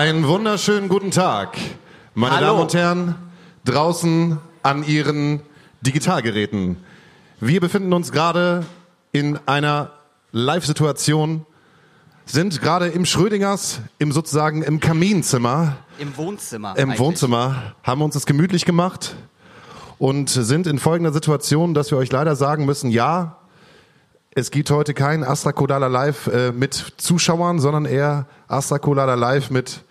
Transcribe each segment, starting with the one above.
Einen wunderschönen guten Tag, meine Hallo. Damen und Herren, draußen an Ihren Digitalgeräten. Wir befinden uns gerade in einer Live-Situation, sind gerade im Schrödingers, im sozusagen im Kaminzimmer, Im Wohnzimmer. im eigentlich. Wohnzimmer, haben uns es gemütlich gemacht und sind in folgender Situation, dass wir euch leider sagen müssen, ja, es gibt heute kein Astra Colada Live äh, mit Zuschauern, sondern eher Astra Colada Live mit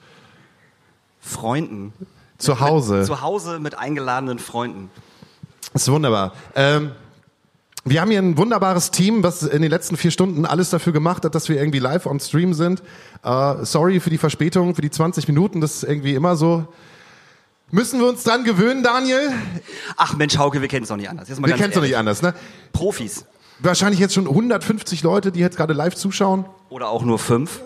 Freunden. zu Hause. Zu Hause mit eingeladenen Freunden. Das ist wunderbar. Ähm, wir haben hier ein wunderbares Team, was in den letzten vier Stunden alles dafür gemacht hat, dass wir irgendwie live on Stream sind. Äh, sorry für die Verspätung, für die 20 Minuten, das ist irgendwie immer so. Müssen wir uns dran gewöhnen, Daniel? Ach Mensch, Hauke, wir kennen es doch nicht anders. Wir kennen es doch nicht anders, ne? Profis. Wahrscheinlich jetzt schon 150 Leute, die jetzt gerade live zuschauen. Oder auch nur fünf.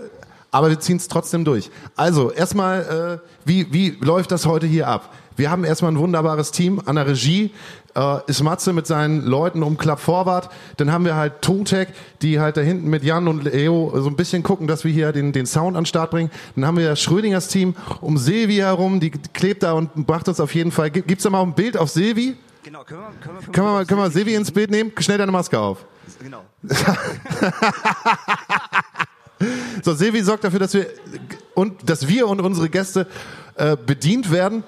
Aber wir ziehen es trotzdem durch. Also, erstmal, äh, wie, wie läuft das heute hier ab? Wir haben erstmal ein wunderbares Team. An der Regie äh, ist Matze mit seinen Leuten um Club Forward. Dann haben wir halt Tontech, die halt da hinten mit Jan und Leo so ein bisschen gucken, dass wir hier den, den Sound an den Start bringen. Dann haben wir das Schrödingers Team um Silvi herum, die klebt da und macht uns auf jeden Fall. Gibt- Gibt's da mal ein Bild auf Silvi? Genau, können wir, können wir, Können wir, mal- können wir Silvi ins Bild nehmen? Schnell deine Maske auf. Genau. So, Silvi sorgt dafür, dass wir und dass wir und unsere Gäste äh, bedient werden.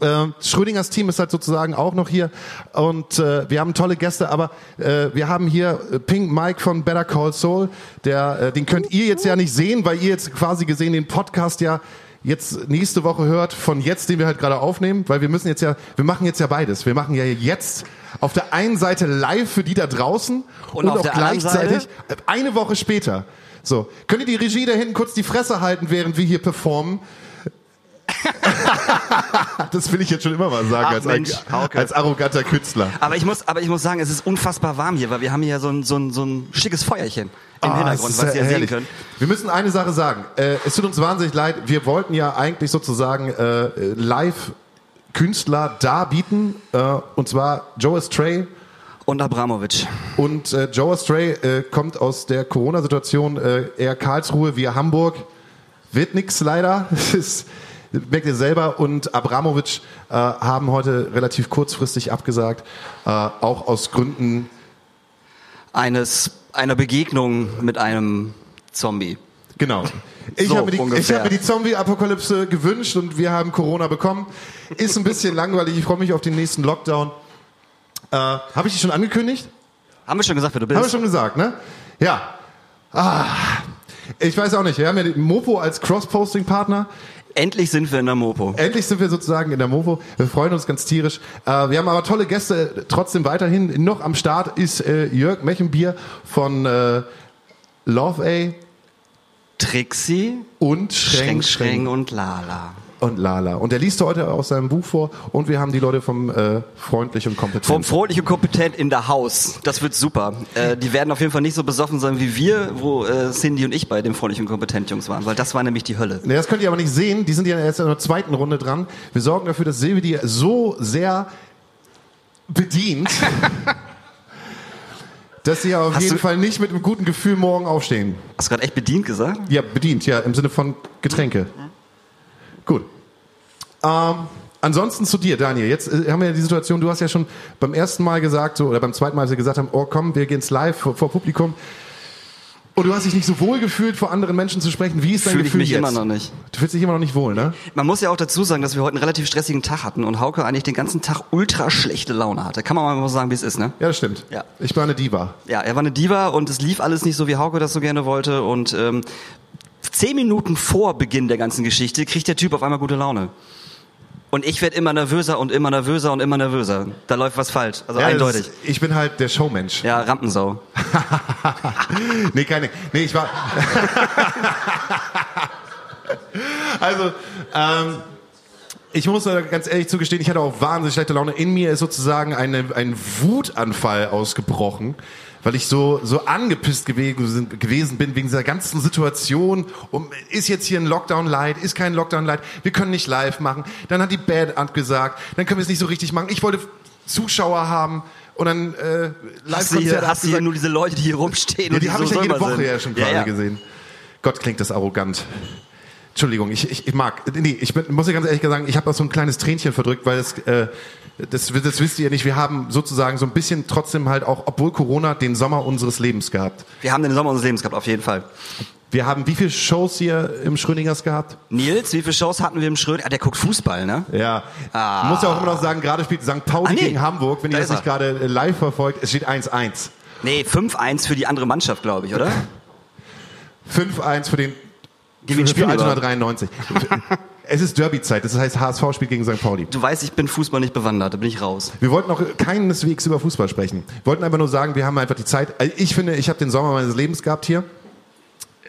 Äh, Schrödingers Team ist halt sozusagen auch noch hier und äh, wir haben tolle Gäste, aber äh, wir haben hier äh, Pink Mike von Better Call Soul, der äh, den könnt ihr jetzt ja nicht sehen, weil ihr jetzt quasi gesehen den Podcast ja jetzt nächste Woche hört von jetzt, den wir halt gerade aufnehmen, weil wir müssen jetzt ja, wir machen jetzt ja beides. Wir machen ja jetzt auf der einen Seite live für die da draußen und, Und auch gleichzeitig Seite? eine Woche später. So, könnt ihr die Regie da hinten kurz die Fresse halten, während wir hier performen? das will ich jetzt schon immer mal sagen Ach, als, Mensch, als arroganter Künstler. Aber ich muss, aber ich muss sagen, es ist unfassbar warm hier, weil wir haben hier so ein, so ein, so ein schickes Feuerchen im Ah, Hintergrund, was ihr sehen herrlich. könnt. Wir müssen eine Sache sagen. Äh, es tut uns wahnsinnig leid. Wir wollten ja eigentlich sozusagen äh, live Künstler darbieten. Äh, und zwar Joe Stray. Und Abramovic. Und äh, Joe Stray äh, kommt aus der Corona-Situation äh, eher Karlsruhe via Hamburg. Wird nix leider. Das ist, merkt ihr selber. Und Abramovic äh, haben heute relativ kurzfristig abgesagt. Äh, auch aus Gründen Eines, einer Begegnung mit einem Zombie. Genau. Ich So habe mir, die- hab mir die Zombie-Apokalypse gewünscht und wir haben Corona bekommen. Ist ein bisschen langweilig. Ich freue mich auf den nächsten Lockdown. Äh, habe ich die schon angekündigt? Haben wir schon gesagt, wer du bist? Haben wir schon gesagt, ne? Ja. Ah, ich weiß auch nicht. Wir haben ja den Mopo als Cross-Posting-Partner. Endlich sind wir in der Mopo. Endlich sind wir sozusagen in der Mopo. Wir freuen uns ganz tierisch. Äh, wir haben aber tolle Gäste trotzdem weiterhin. Noch am Start ist äh, Jörg Mechenbier von äh, Love A Trixie, und Schränk, Schränk, Schränk und Lala. Und Lala. Und er liest heute aus seinem Buch vor und wir haben die Leute vom äh, Freundlich und Kompetent. Vom Freundlich und Kompetent in der Haus. Das wird super. Äh, die werden auf jeden Fall nicht so besoffen sein wie wir, wo äh, Cindy und ich bei dem Freundlich und Kompetent Jungs waren, weil das war nämlich die Hölle. Ne, das könnt ihr aber nicht sehen. Die sind ja erst in der zweiten Runde dran. Wir sorgen dafür, dass Silvi die so sehr bedient, dass sie auf Hast jeden Fall nicht mit einem guten Gefühl morgen aufstehen. Hast du gerade echt bedient gesagt? Ja, bedient, ja, im Sinne von Getränke. Gut. Ähm, ansonsten zu dir, Daniel. Jetzt äh, haben wir ja die Situation, du hast ja schon beim ersten Mal gesagt, so, oder beim zweiten Mal, als wir gesagt haben, oh komm, wir gehen's live vor, vor Publikum. Und du hast dich nicht so wohl gefühlt, vor anderen Menschen zu sprechen. Wie ist dein Fühle ich Gefühl mich jetzt? immer noch nicht. Du fühlst dich immer noch nicht wohl, ne? Man muss ja auch dazu sagen, dass wir heute einen relativ stressigen Tag hatten und Hauke eigentlich den ganzen Tag ultra schlechte Laune hatte. Kann man mal so sagen, wie es ist, ne? Ja, das stimmt. Ja. Ich war eine Diva. Ja, er war eine Diva und es lief alles nicht so, wie Hauke das so gerne wollte und ähm, zehn Minuten vor Beginn der ganzen Geschichte kriegt der Typ auf einmal gute Laune. Und ich werde immer nervöser und immer nervöser und immer nervöser. Da läuft was falsch. Also Ja, eindeutig. Ist, ich bin halt der Showmensch. Ja, Rampensau. nee, keine. Nee, ich war. also, ähm, ich muss ganz ehrlich zugestehen, ich hatte auch wahnsinnig schlechte Laune. In mir ist sozusagen eine, ein Wutanfall ausgebrochen, weil ich so, so angepisst gewesen, gewesen bin wegen dieser ganzen Situation. Um, ist jetzt hier ein Lockdown light? Ist kein Lockdown light? Wir können nicht live machen. Dann hat die Band abgesagt. Dann können wir es nicht so richtig machen. Ich wollte Zuschauer haben. Und dann äh, Hast du hier, Live-Konzerte hast du hier abgesagt. nur diese Leute, die hier rumstehen Ja, und die habe so ich ja jede Woche sind. ja schon gerade gesehen. Gott, klingt das arrogant. Entschuldigung, ich, ich, ich mag, nee, ich bin, muss ja ganz ehrlich sagen, ich habe auch so ein kleines Tränchen verdrückt, weil das, äh, das, das wisst ihr ja nicht, wir haben sozusagen so ein bisschen trotzdem halt auch, obwohl Corona, den Sommer unseres Lebens gehabt. Wir haben den Sommer unseres Lebens gehabt, auf jeden Fall. Wir haben wie viele Shows hier im Schrödingers gehabt? Nils, wie viele Shows hatten wir im Schrödingers? Ah, der guckt Fußball, ne? Ja. Ah. Muss ja auch immer noch sagen, gerade spielt St. Pauli ah, nee. gegen Hamburg, wenn da ihr das nicht gerade äh, live verfolgt. Es steht 1-1. Nee, 5-1 für die andere Mannschaft, glaube ich, oder? 5-1 für den Gib für, ihn für 193. es ist Derby-Zeit, das heißt HSV spielt gegen St. Pauli. Du weißt, ich bin Fußball nicht bewandert, da bin ich raus. Wir wollten auch keineswegs über Fußball sprechen. Wir wollten einfach nur sagen, wir haben einfach die Zeit. Also ich finde, ich habe den Sommer meines Lebens gehabt hier.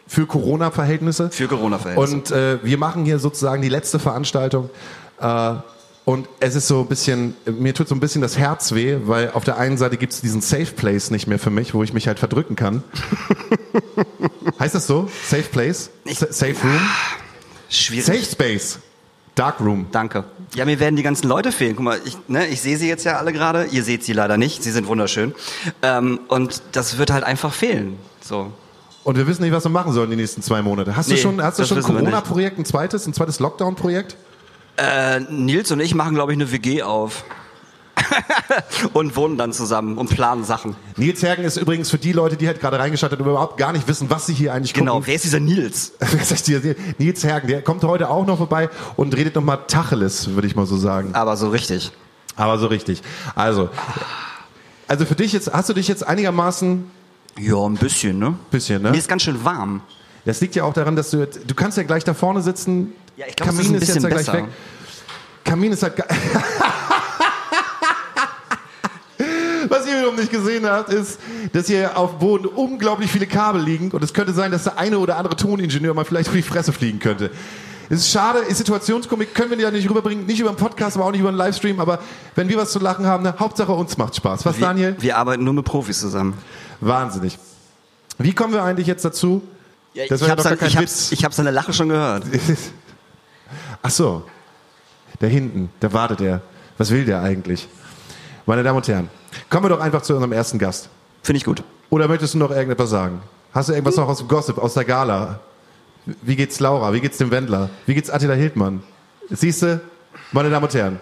Für Corona-Verhältnisse. Für Corona-Verhältnisse. Und äh, wir machen hier sozusagen die letzte Veranstaltung. Äh, und es ist so ein bisschen, mir tut so ein bisschen das Herz weh, weil auf der einen Seite gibt es diesen Safe Place nicht mehr für mich, wo ich mich halt verdrücken kann. heißt das so? Safe Place? Sa- Safe Room? Schwierig. Safe Space. Dark Room. Danke. Ja, mir werden die ganzen Leute fehlen. Guck mal, ich, ne, ich sehe sie jetzt ja alle gerade. Ihr seht sie leider nicht. Sie sind wunderschön. Ähm, und das wird halt einfach fehlen. So. Und wir wissen nicht, was wir machen sollen die nächsten zwei Monate. Hast Nee, du schon, hast du schon ein. Corona-Projekt, ein zweites, ein zweites Lockdown-Projekt? Äh, Nils und ich machen, glaube ich, eine WG auf. und wohnen dann zusammen und planen Sachen. Nils Hergen ist übrigens für die Leute, die halt gerade reingeschaltet und überhaupt gar nicht wissen, was sie hier eigentlich Genau. gucken. Wer ist dieser Nils? Nils Hergen, der kommt heute auch noch vorbei und redet nochmal Tacheles, würde ich mal so sagen. Aber so richtig. Aber so richtig. Also, also für dich jetzt, hast du dich jetzt einigermaßen, Ja, ein bisschen, ne? bisschen, Mir ne? ist ganz schön warm. Das liegt ja auch daran, dass du, jetzt- du kannst ja gleich da vorne sitzen. Ja, ich glaube, Kamin ist ist, jetzt ja gleich besser. weg. Kamin ist halt Was ihr wiederum nicht gesehen habt, ist, dass hier auf dem Boden unglaublich viele Kabel liegen und es könnte sein, dass der eine oder andere Toningenieur mal vielleicht auf die Fresse fliegen könnte. Es ist schade, ist Situationskomik, können wir ja nicht rüberbringen, nicht über den Podcast, aber auch nicht über den Livestream, aber wenn wir was zu lachen haben, ne, Hauptsache uns macht Spaß. Was, Wir, Daniel? wir arbeiten nur mit Profis zusammen. Wahnsinnig. Wie kommen wir eigentlich jetzt dazu? War ich ja habe kein ich hab, Witz. ich hab seine Lache schon gehört. Ach so. Da hinten, da wartet er. Was will der eigentlich? Meine Damen und Herren, kommen wir doch einfach zu unserem ersten Gast. Finde ich gut. Oder möchtest du noch irgendetwas sagen? Hast du irgendwas noch aus dem Gossip, aus der Gala? Wie geht's Laura? Wie geht's dem Wendler? Wie geht's Attila Hildmann? Siehst du, meine Damen und Herren,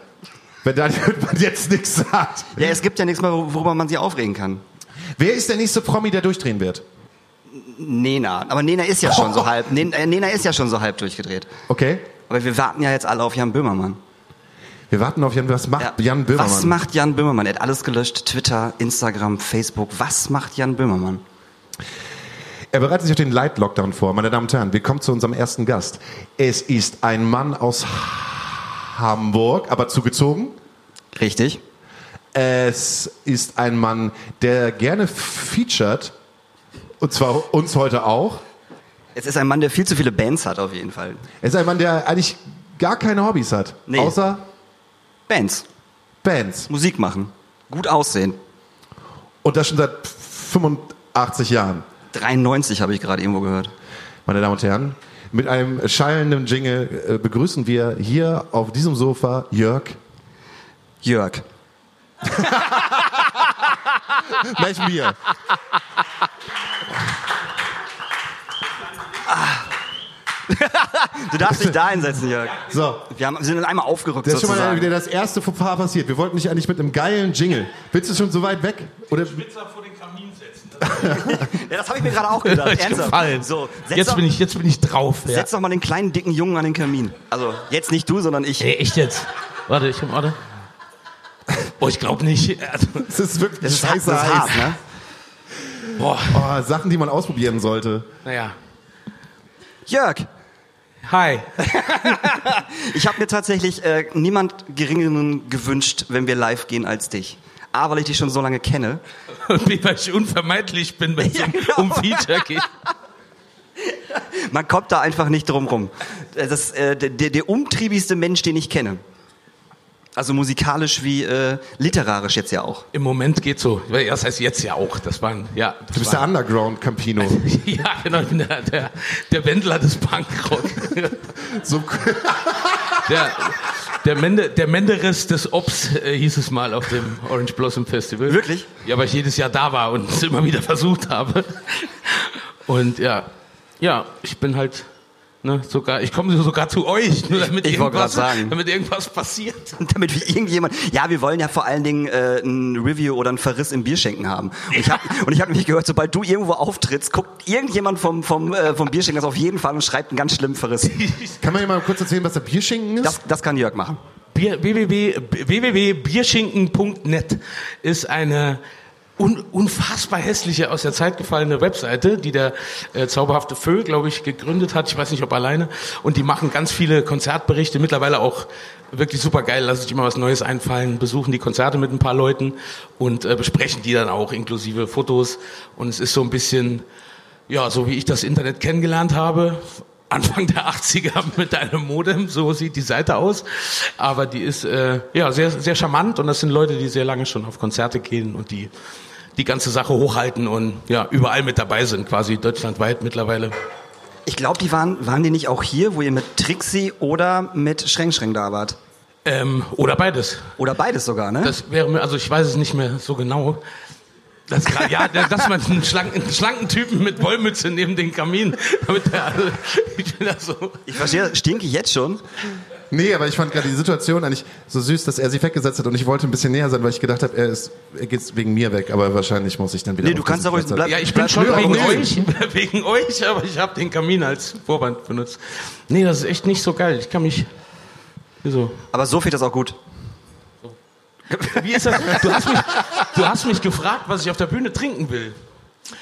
wenn Daniel Hildmann jetzt nichts sagt. Ja, es gibt ja nichts mehr, worüber man sich aufregen kann. Wer ist der nächste Promi, der durchdrehen wird? Nena. Aber Nena ist ja schon so halb. Äh, Nena ist ja schon so halb durchgedreht. Okay? Aber wir warten ja jetzt alle auf Jan Böhmermann. Wir warten auf Jan. Was macht Ja. Jan Böhmermann? Was macht Jan Böhmermann? Er hat alles gelöscht. Twitter, Instagram, Facebook. Was macht Jan Böhmermann? Er bereitet sich auf den Light-Lockdown vor. Meine Damen und Herren, wir kommen zu unserem ersten Gast. Es ist ein Mann aus Hamburg, aber zugezogen. Richtig. Es ist ein Mann, der gerne featured. Und zwar uns heute auch. Es ist ein Mann, der viel zu viele Bands hat, auf jeden Fall. Er ist ein Mann, der eigentlich gar keine Hobbys hat. Nee. Außer Bands. Bands. Musik machen. Gut aussehen. Und das schon seit 85 Jahren. 93 habe ich gerade irgendwo gehört. Meine Damen und Herren, mit einem schallenden Jingle äh, begrüßen wir hier auf diesem Sofa Jörg Jörg. Gleich mir. Du darfst dich da hinsetzen, Jörg. So, Wir haben, wir sind einmal aufgerückt das ist schon mal sozusagen. wieder das erste Fauxpas passiert. Wir wollten nicht eigentlich mit einem geilen Jingle. Willst du schon so weit weg? Oder Spitzer vor den Kamin setzen. Ja, das habe ich mir gerade auch gedacht. Ernsthaft. So, Jetzt doch, bin ich, jetzt bin ich drauf. Ja. setz doch mal den kleinen, dicken Jungen an den Kamin. Also, jetzt nicht du, sondern ich. Ey, echt jetzt? Warte, ich warte. Oh, ich glaube nicht. Also, es ist wirklich Das ist, hart, scheiße das ist heiß. hart, ne? boah, Oh, Sachen, die man ausprobieren sollte. naja. Jörg, Hi. ich habe mir tatsächlich äh, niemand Geringeren gewünscht, wenn wir live gehen, als dich. A, weil ich dich schon so lange kenne. Und weil ich unvermeidlich bin, wenn es Ja, um, genau. um Feature geht. Man kommt da einfach nicht drum rum. Das ist äh, der, der umtriebigste Mensch, den ich kenne. Also musikalisch wie äh, literarisch jetzt ja auch. Im Moment geht so. Ja, Das heißt jetzt ja auch. Das waren, ja. Das Du bist der Underground Campino. Ja, genau. Ich bin der, der, der Wendler des Punkrock. So, Der, der, Mende, der Menderes des Ops äh, hieß es mal auf dem Orange Blossom Festival. Wirklich? Ja, weil ich jedes Jahr da war und es immer wieder versucht habe. Und ja, ja, ich bin halt Ne, sogar, ich komme sogar zu euch, nur damit, ich wollte irgendwas, sagen. damit irgendwas passiert. damit wir irgendjemand. Ja, wir wollen ja vor allen Dingen äh, ein Review oder ein Verriss im Bierschenken haben. Und ich habe und ich habe nämlich gehört, sobald du irgendwo auftrittst, guckt irgendjemand vom vom äh, vom Bierschenken das auf jeden Fall und schreibt einen ganz schlimmen Verriss. Kann man hier mal kurz erzählen, was der Bierschinken ist? Das das kann Jörg machen. Bier, www, www.bierschinken.net ist eine un, unfassbar hässliche, aus der Zeit gefallene Webseite, die der äh, zauberhafte Föhl, glaube ich, gegründet hat. Ich weiß nicht, ob alleine. Und die machen ganz viele Konzertberichte, mittlerweile auch wirklich super geil, lassen sich immer was Neues einfallen, besuchen die Konzerte mit ein paar Leuten und äh, besprechen die dann auch, inklusive Fotos. Und es ist so ein bisschen, ja, so wie ich das Internet kennengelernt habe, Anfang der 80er mit einem Modem, so sieht die Seite aus. Aber die ist äh, ja sehr, sehr charmant und das sind Leute, die sehr lange schon auf Konzerte gehen und die die ganze Sache hochhalten und ja, überall mit dabei sind, quasi deutschlandweit mittlerweile. Ich glaube, die waren waren die nicht auch hier, wo ihr mit Trixie oder mit Schreng Schreng da wart? Ähm, oder beides. Oder beides sogar, ne? Das wäre mir, also ich weiß es nicht mehr so genau. Das, gra- ja, dass man einen schlanken, einen schlanken Typen mit Wollmütze neben den Kamin, damit der, also, ich bin da so. ich verstehe, stinke ich jetzt schon. Nee, aber ich fand gerade die Situation eigentlich so süß, dass er sich weggesetzt hat und ich wollte ein bisschen näher sein, weil ich gedacht habe, er, ist, er geht wegen mir weg, aber wahrscheinlich muss ich dann wieder. Nee, du kannst aber Platz- bleib- Ja, ich bin schon wegen euch, wegen euch, aber ich habe den Kamin als Vorwand benutzt. Nee, das ist echt nicht so geil. Ich kann mich, wieso? Aber so viel ist auch gut. Wie ist das? Du hast mich, du hast mich gefragt, was ich auf der Bühne trinken will.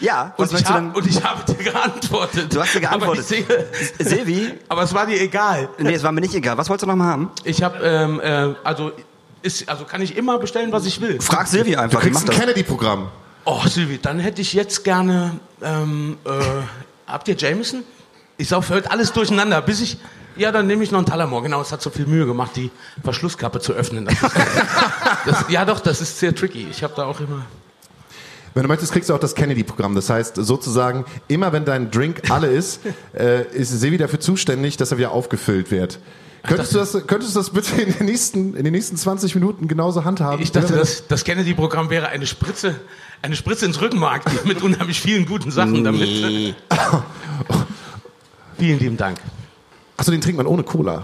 Ja, was Und ich, du hab, und ich habe dir geantwortet. Du hast dir geantwortet. Aber, ich sehe, Silvi? aber es war dir egal. Nee, es war mir nicht egal. Was wolltest du noch mal haben? Ich habe, ähm, äh, also, ist, also kann ich immer bestellen, was ich will. Frag Silvi Du einfach, die kriegst ein. Kennedy-Programm. Oh, Silvi, dann hätte ich jetzt gerne, ähm, äh, habt ihr Jameson? Ich sauf heute alles durcheinander, bis ich, ja, dann nehme ich noch einen Talamor. Genau, es hat so viel Mühe gemacht, die Verschlusskappe zu öffnen. Das ist, das, ja, doch, das ist sehr tricky. Ich habe da auch immer. Wenn du möchtest, kriegst du auch das Kennedy-Programm. Das heißt, sozusagen, immer wenn dein Drink alle ist, äh, ist Sevi dafür zuständig, dass er wieder aufgefüllt wird. Könntest du, das, könntest du das bitte in den nächsten, in den nächsten 20 Minuten genauso handhaben? Ich dachte, das, das Kennedy-Programm wäre eine Spritze, eine Spritze ins Rückenmark mit unheimlich vielen guten Sachen damit. Nee. Vielen lieben Dank. Achso, den trinkt man ohne Cola.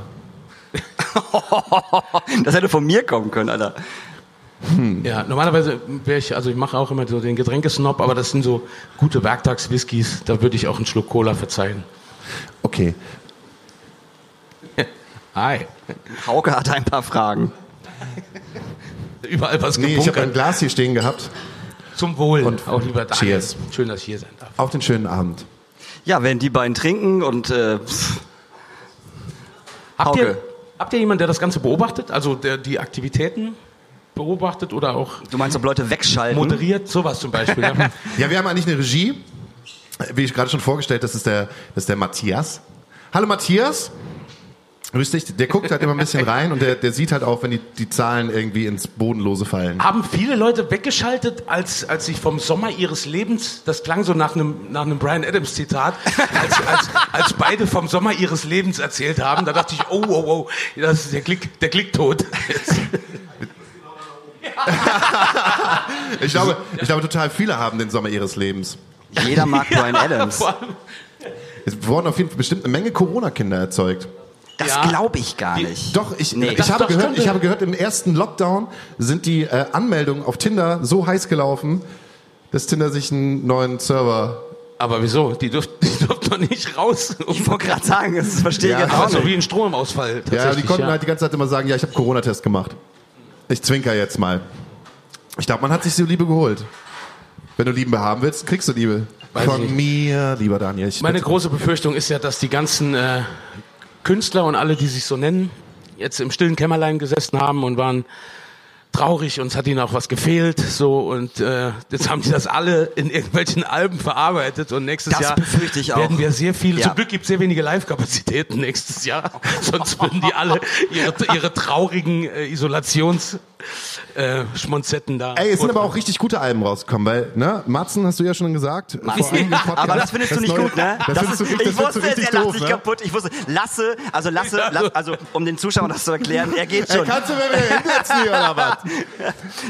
Das hätte von mir kommen können, Alter. Ja, normalerweise wäre ich, also ich mache auch immer so den Getränkesnob, aber das sind so gute Werktags-Whiskys, da würde ich auch einen Schluck Cola verzeihen. Okay. Hi. Hauke hatte ein paar Fragen. Überall was Nee, ich habe ein gebunkert. Glas hier stehen gehabt. Zum Wohl. Und auch lieber Daniel. Cheers. Schön, dass ich hier sein darf. Auf den schönen Abend. Ja, wenn die beiden trinken und äh, Habt Hauke. ihr, habt ihr jemanden, der das Ganze beobachtet? Also der die Aktivitäten beobachtet oder auch du meinst, ob Leute wegschalten? moderiert? Sowas zum Beispiel. ja. Ja, wir haben eigentlich eine Regie. Wie ich gerade schon vorgestellt, das ist der, das ist der Matthias. Hallo Matthias. Grüß dich. Der guckt halt immer ein bisschen rein und der, der sieht halt auch, wenn die, die Zahlen irgendwie ins Bodenlose fallen. Haben viele Leute weggeschaltet, als, als ich vom Sommer ihres Lebens, das klang so nach einem, nach einem Brian Adams Zitat, als, als, als beide vom Sommer ihres Lebens erzählt haben, da dachte ich, oh, oh, oh, das ist der Klick, der Klick tot. Ich glaube, ich glaube, total viele haben den Sommer ihres Lebens. Jeder mag Brian Adams. Es wurden auf jeden Fall bestimmt eine Menge Corona-Kinder erzeugt. Das Ja. glaube ich gar Die- nicht. Doch, ich, Nee. ich, Das habe doch gehört, ich habe gehört, im ersten Lockdown sind die äh, Anmeldungen auf Tinder so heiß gelaufen, dass Tinder sich einen neuen Server. Aber wieso? Die dürften, die dürften doch nicht raus. Ich wollte gerade sagen, das verstehe ich Ja, jetzt auch Also nicht. wie ein Stromausfall. Ja, die konnten ja. halt die ganze Zeit immer sagen, ja, ich habe Corona-Test gemacht. Ich zwinker jetzt mal. Ich glaube, man hat sich so Liebe geholt. Wenn du Liebe haben willst, kriegst du Liebe. Weiß Von ich nicht. mir, lieber Daniel. Ich Meine bitte- große Befürchtung ist ja, dass die ganzen äh, Künstler und alle, die sich so nennen, jetzt im stillen Kämmerlein gesessen haben und waren traurig und es hat ihnen auch was gefehlt so und äh, jetzt haben die das alle in irgendwelchen Alben verarbeitet und nächstes Das Jahr befürchte ich auch. werden wir sehr viel Ja. zum Glück gibt es sehr wenige Live-Kapazitäten nächstes Jahr sonst würden die alle ihre, ihre traurigen äh, Isolations äh, Schmonzetten da. Ey, es sind aber auch richtig gute Alben rausgekommen, weil, ne, Matzen hast du ja schon gesagt. vor einem Podcast. Aber das findest du nicht neue- gut, ne? Das, findest du, ist, richtig- ich das wusste, richtig er lacht doof, sich ne? kaputt. Ich wusste, Lasse, also Lasse, La- also um den Zuschauern das zu erklären, er geht Ey, schon. kannst du mir hinsetzen hier oder was?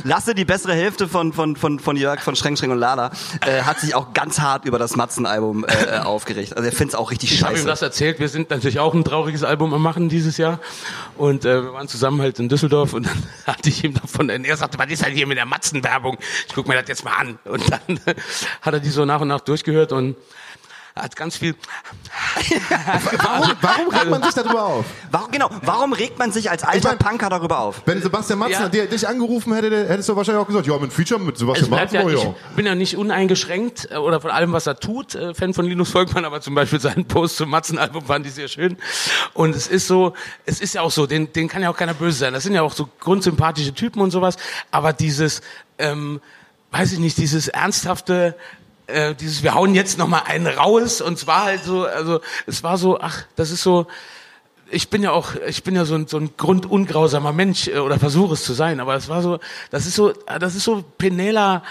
Lasse, die bessere Hälfte von, von, von, von Jörg, von Schreng, Schreng und Lala, äh, hat sich auch ganz hart über das Matzen-Album äh, äh, aufgeregt. Also er findet es auch richtig Ich habe ihm scheiße. das erzählt. Wir sind natürlich auch ein trauriges Album am Machen dieses Jahr. Und äh, wir waren zusammen halt in Düsseldorf und dann hatte ich ihm davon, und er sagte, was ist halt hier mit der Matzenwerbung? Ich guck mir das jetzt mal an. Und dann hat er die so nach und nach durchgehört und hat ganz viel. Warum, warum regt man sich darüber auf? Warum, genau, warum regt man sich als alter Ich mein- Punker darüber auf? Wenn Sebastian Matzen Ja. dir, dich angerufen hätte, hättest du wahrscheinlich auch gesagt, ja, mit Feature mit Sebastian bleibt Matzen, ja, oh, ich ja. bin ja nicht uneingeschränkt äh, oder von allem, was er tut, äh, Fan von Linus Volkmann, aber zum Beispiel seinen Post zum Matzen-Album fand ich sehr schön. Und es ist so, es ist ja auch so, den, den kann ja auch keiner böse sein. Das sind ja auch so grundsympathische Typen und sowas. Aber dieses, ähm, weiß ich nicht, dieses ernsthafte, äh, dieses, wir hauen jetzt noch mal einen raus und es war halt so, also es war so, ach, das ist so, ich bin ja auch, ich bin ja so ein, so ein grundungrausamer Mensch äh, oder versuche es zu sein, aber es war so, das ist so, äh, das ist so Penela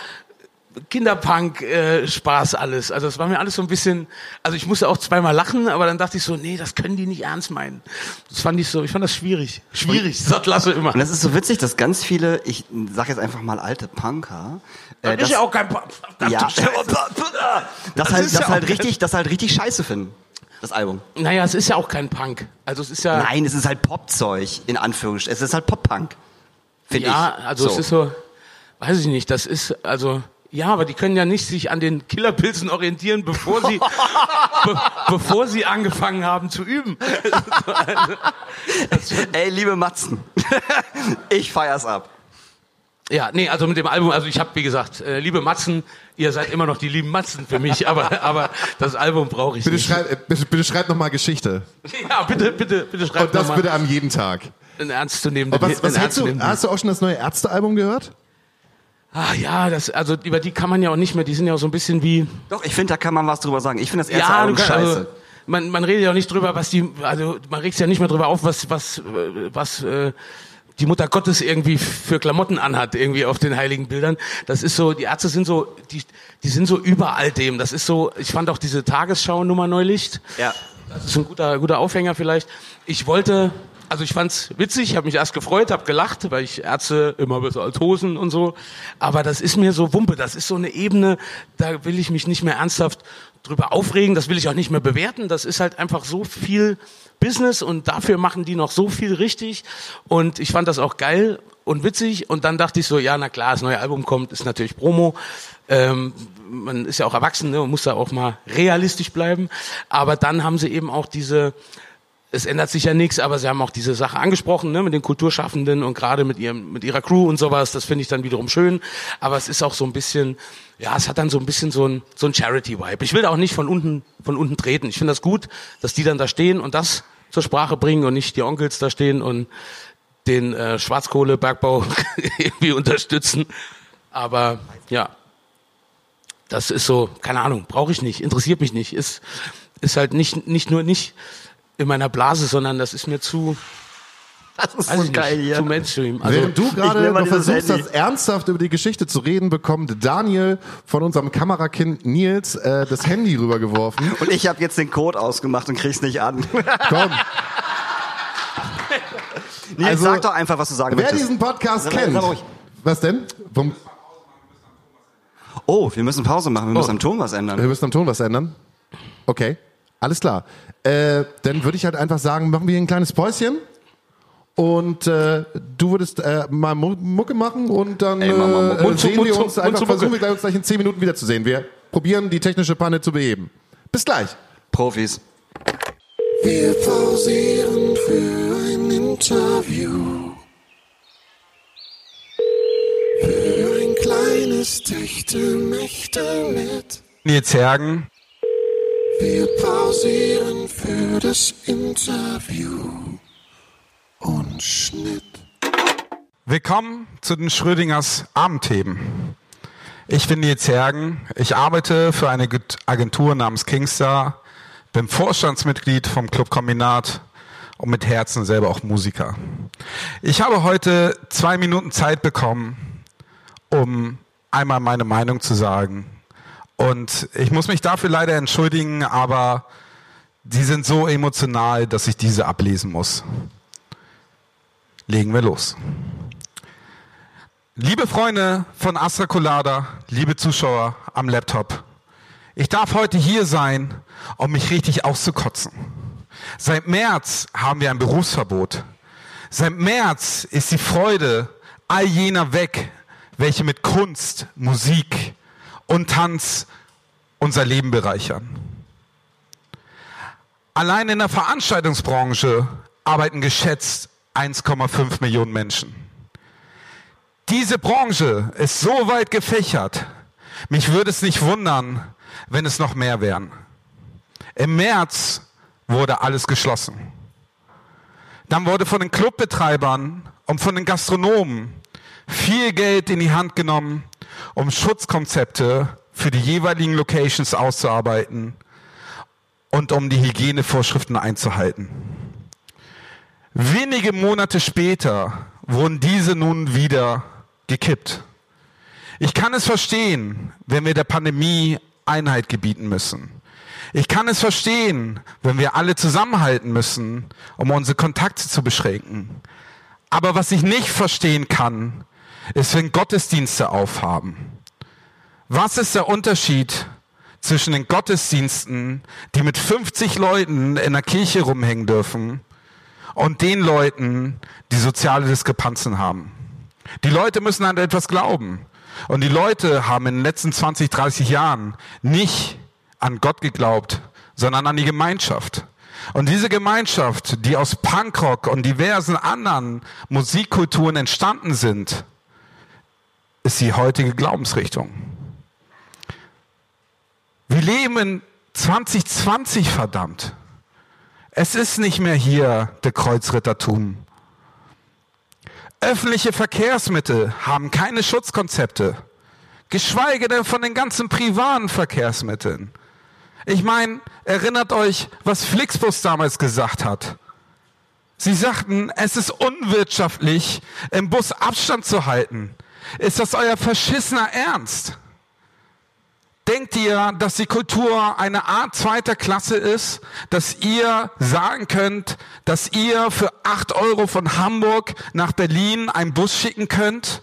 Kinderpunk äh, Spaß alles. Also es war mir alles so ein bisschen, also ich musste auch zweimal lachen, aber dann dachte ich so, nee, das können die nicht ernst meinen. Das fand ich so, ich fand das schwierig. Schwierig, sagt Lasse immer. Und das ist so witzig, dass ganz viele, ich sag jetzt einfach mal alte Punker, äh, Das ist ja auch kein Pa- ja, Scheiße. das, halt, ist das ja halt richtig, das halt richtig scheiße finden. Das Album. Naja, es ist ja auch kein Punk. Also es ist ja. Nein, es ist halt Popzeug, in Anführungsstrichen. Es ist halt Pop-Punk. Finde Ja, ich. also es ist so, weiß ich nicht, das ist, also, ja, aber die können ja nicht sich an den Killerpilzen orientieren, bevor sie, be, bevor sie angefangen haben zu üben. Ey, liebe Matzen. ich feier's ab. Ja, nee, also mit dem Album, also ich habe, wie gesagt, äh, liebe Matzen, ihr seid immer noch die lieben Matzen für mich, aber, aber das Album brauche ich Bitte nicht. schreib, äh, bitte, bitte schreib noch mal Geschichte. Ja, bitte, bitte, bitte schreibt Und das noch bitte an jedem Tag. einen ernstzunehmenden, Und was, was einen hältst du, hast du auch schon das neue Ärztealbum gehört? Ah ja, das, also über die kann man ja auch nicht mehr, die sind ja auch so ein bisschen wie, Doch, ich finde, da kann man was drüber sagen. Ich finde das erste ja, scheiße. also, man, man redet ja auch nicht drüber, was die, also man regt sich ja nicht mehr drüber auf, was, was, äh, was äh, die Mutter Gottes irgendwie für Klamotten anhat, irgendwie auf den heiligen Bildern. Das ist so, die Ärzte sind so, die, die sind so überall dem. Das ist so, ich fand auch diese Tagesschau-Nummer neulich. ja. Das ist ein guter, guter Aufhänger vielleicht. Ich wollte, also ich fand's witzig, ich habe mich erst gefreut, habe gelacht, weil ich Ärzte immer besser als Hosen und so. Aber das ist mir so Wumpe, das ist so eine Ebene, da will ich mich nicht mehr ernsthaft drüber aufregen, das will ich auch nicht mehr bewerten. Das ist halt einfach so viel Business und dafür machen die noch so viel richtig. Und ich fand das auch geil und witzig. Und dann dachte ich so, ja, na klar, das neue Album kommt, ist natürlich Promo. Ähm, man ist ja auch erwachsen ne, und muss da auch mal realistisch bleiben. Aber dann haben sie eben auch diese, es ändert sich ja nichts, aber sie haben auch diese Sache angesprochen, ne, mit den Kulturschaffenden und gerade mit ihrem, mit ihrer Crew und sowas. Das finde ich dann wiederum schön. Aber es ist auch so ein bisschen, ja, es hat dann so ein bisschen so ein, so ein Charity-Vibe. Ich will da auch nicht von unten, von unten treten. Ich finde das gut, dass die dann da stehen und das zur Sprache bringen und nicht die Onkels da stehen und den äh, Schwarzkohlebergbau irgendwie unterstützen. Aber ja, das ist so, keine Ahnung, brauche ich nicht, interessiert mich nicht. Ist, ist halt nicht, nicht nur nicht in meiner Blase, sondern das ist mir zu, Das ist so geil nicht, hier. zu Mainstream. Also, Während du gerade noch versuchst, Handy. das ernsthaft über die Geschichte zu reden, bekommt Daniel von unserem Kamerakind Nils äh, das Handy rübergeworfen. Und ich habe jetzt den Code ausgemacht und krieg's nicht an. Komm, Nils, Also, sag doch einfach, was du sagen wer möchtest. diesen Podcast Sag- kennt. sag. Was denn? Warum- Oh, wir müssen Pause machen, wir müssen Oh. am Ton was ändern. Wir müssen am Ton was ändern. Okay, alles klar. Äh, dann würde ich halt einfach sagen, machen wir hier ein kleines Päuschen. Und äh, du würdest äh, mal Mu- Mucke machen und dann Ey, mach mal äh, Mund sehen Mund wir uns Mund einfach, versuchen wir gleich, uns gleich in 10 Minuten wiederzusehen. Wir probieren die technische Panne zu beheben. Bis gleich. Profis. Wir pausieren für ein Interview. Für ein kleines Techtelmächte mit. Nils Hergen. Wir pausieren für das Interview. Und Schnitt. Willkommen zu den Schrödingers Abendthemen. Ich bin Nils Hergen. Ich arbeite für eine Agentur namens Kingstar, bin Vorstandsmitglied vom Club Kombinat und mit Herzen selber auch Musiker. Ich habe heute zwei Minuten Zeit bekommen, um einmal meine Meinung zu sagen. Und ich muss mich dafür leider entschuldigen, aber die sind so emotional, dass ich diese ablesen muss. Legen wir los. Liebe Freunde von Astra Colada, liebe Zuschauer am Laptop, ich darf heute hier sein, um mich richtig auszukotzen. Seit März haben wir ein Berufsverbot. Seit März ist die Freude all jener weg, welche mit Kunst, Musik und Tanz unser Leben bereichern. Allein in der Veranstaltungsbranche arbeiten geschätzt 1,5 Millionen Menschen. Diese Branche ist so weit gefächert. Mich würde es nicht wundern, wenn es noch mehr wären. Im März wurde alles geschlossen. Dann wurde von den Clubbetreibern und von den Gastronomen viel Geld in die Hand genommen, um Schutzkonzepte für die jeweiligen Locations auszuarbeiten und um die Hygienevorschriften einzuhalten. Wenige Monate später wurden diese nun wieder gekippt. Ich kann es verstehen, wenn wir der Pandemie Einheit gebieten müssen. Ich kann es verstehen, wenn wir alle zusammenhalten müssen, um unsere Kontakte zu beschränken. Aber was ich nicht verstehen kann, ist, wenn Gottesdienste aufhaben. Was ist der Unterschied zwischen den Gottesdiensten, die mit 50 Leuten in der Kirche rumhängen dürfen, und den Leuten, die soziale Diskrepanzen haben? Die Leute müssen an etwas glauben. Und die Leute haben in den letzten 20, 30 Jahren nicht an Gott geglaubt, sondern an die Gemeinschaft. Und diese Gemeinschaft, die aus Punkrock und diversen anderen Musikkulturen entstanden sind, ist die heutige Glaubensrichtung. Wir leben in 2020, verdammt. Es ist nicht mehr hier der Kreuzrittertum. Öffentliche Verkehrsmittel haben keine Schutzkonzepte, geschweige denn von den ganzen privaten Verkehrsmitteln. Ich meine, erinnert euch, was Flixbus damals gesagt hat. Sie sagten, es ist unwirtschaftlich, im Bus Abstand zu halten. Ist das euer verschissener Ernst? Denkt ihr, dass die Kultur eine Art zweiter Klasse ist, dass ihr sagen könnt, dass ihr für acht Euro von Hamburg nach Berlin einen Bus schicken könnt,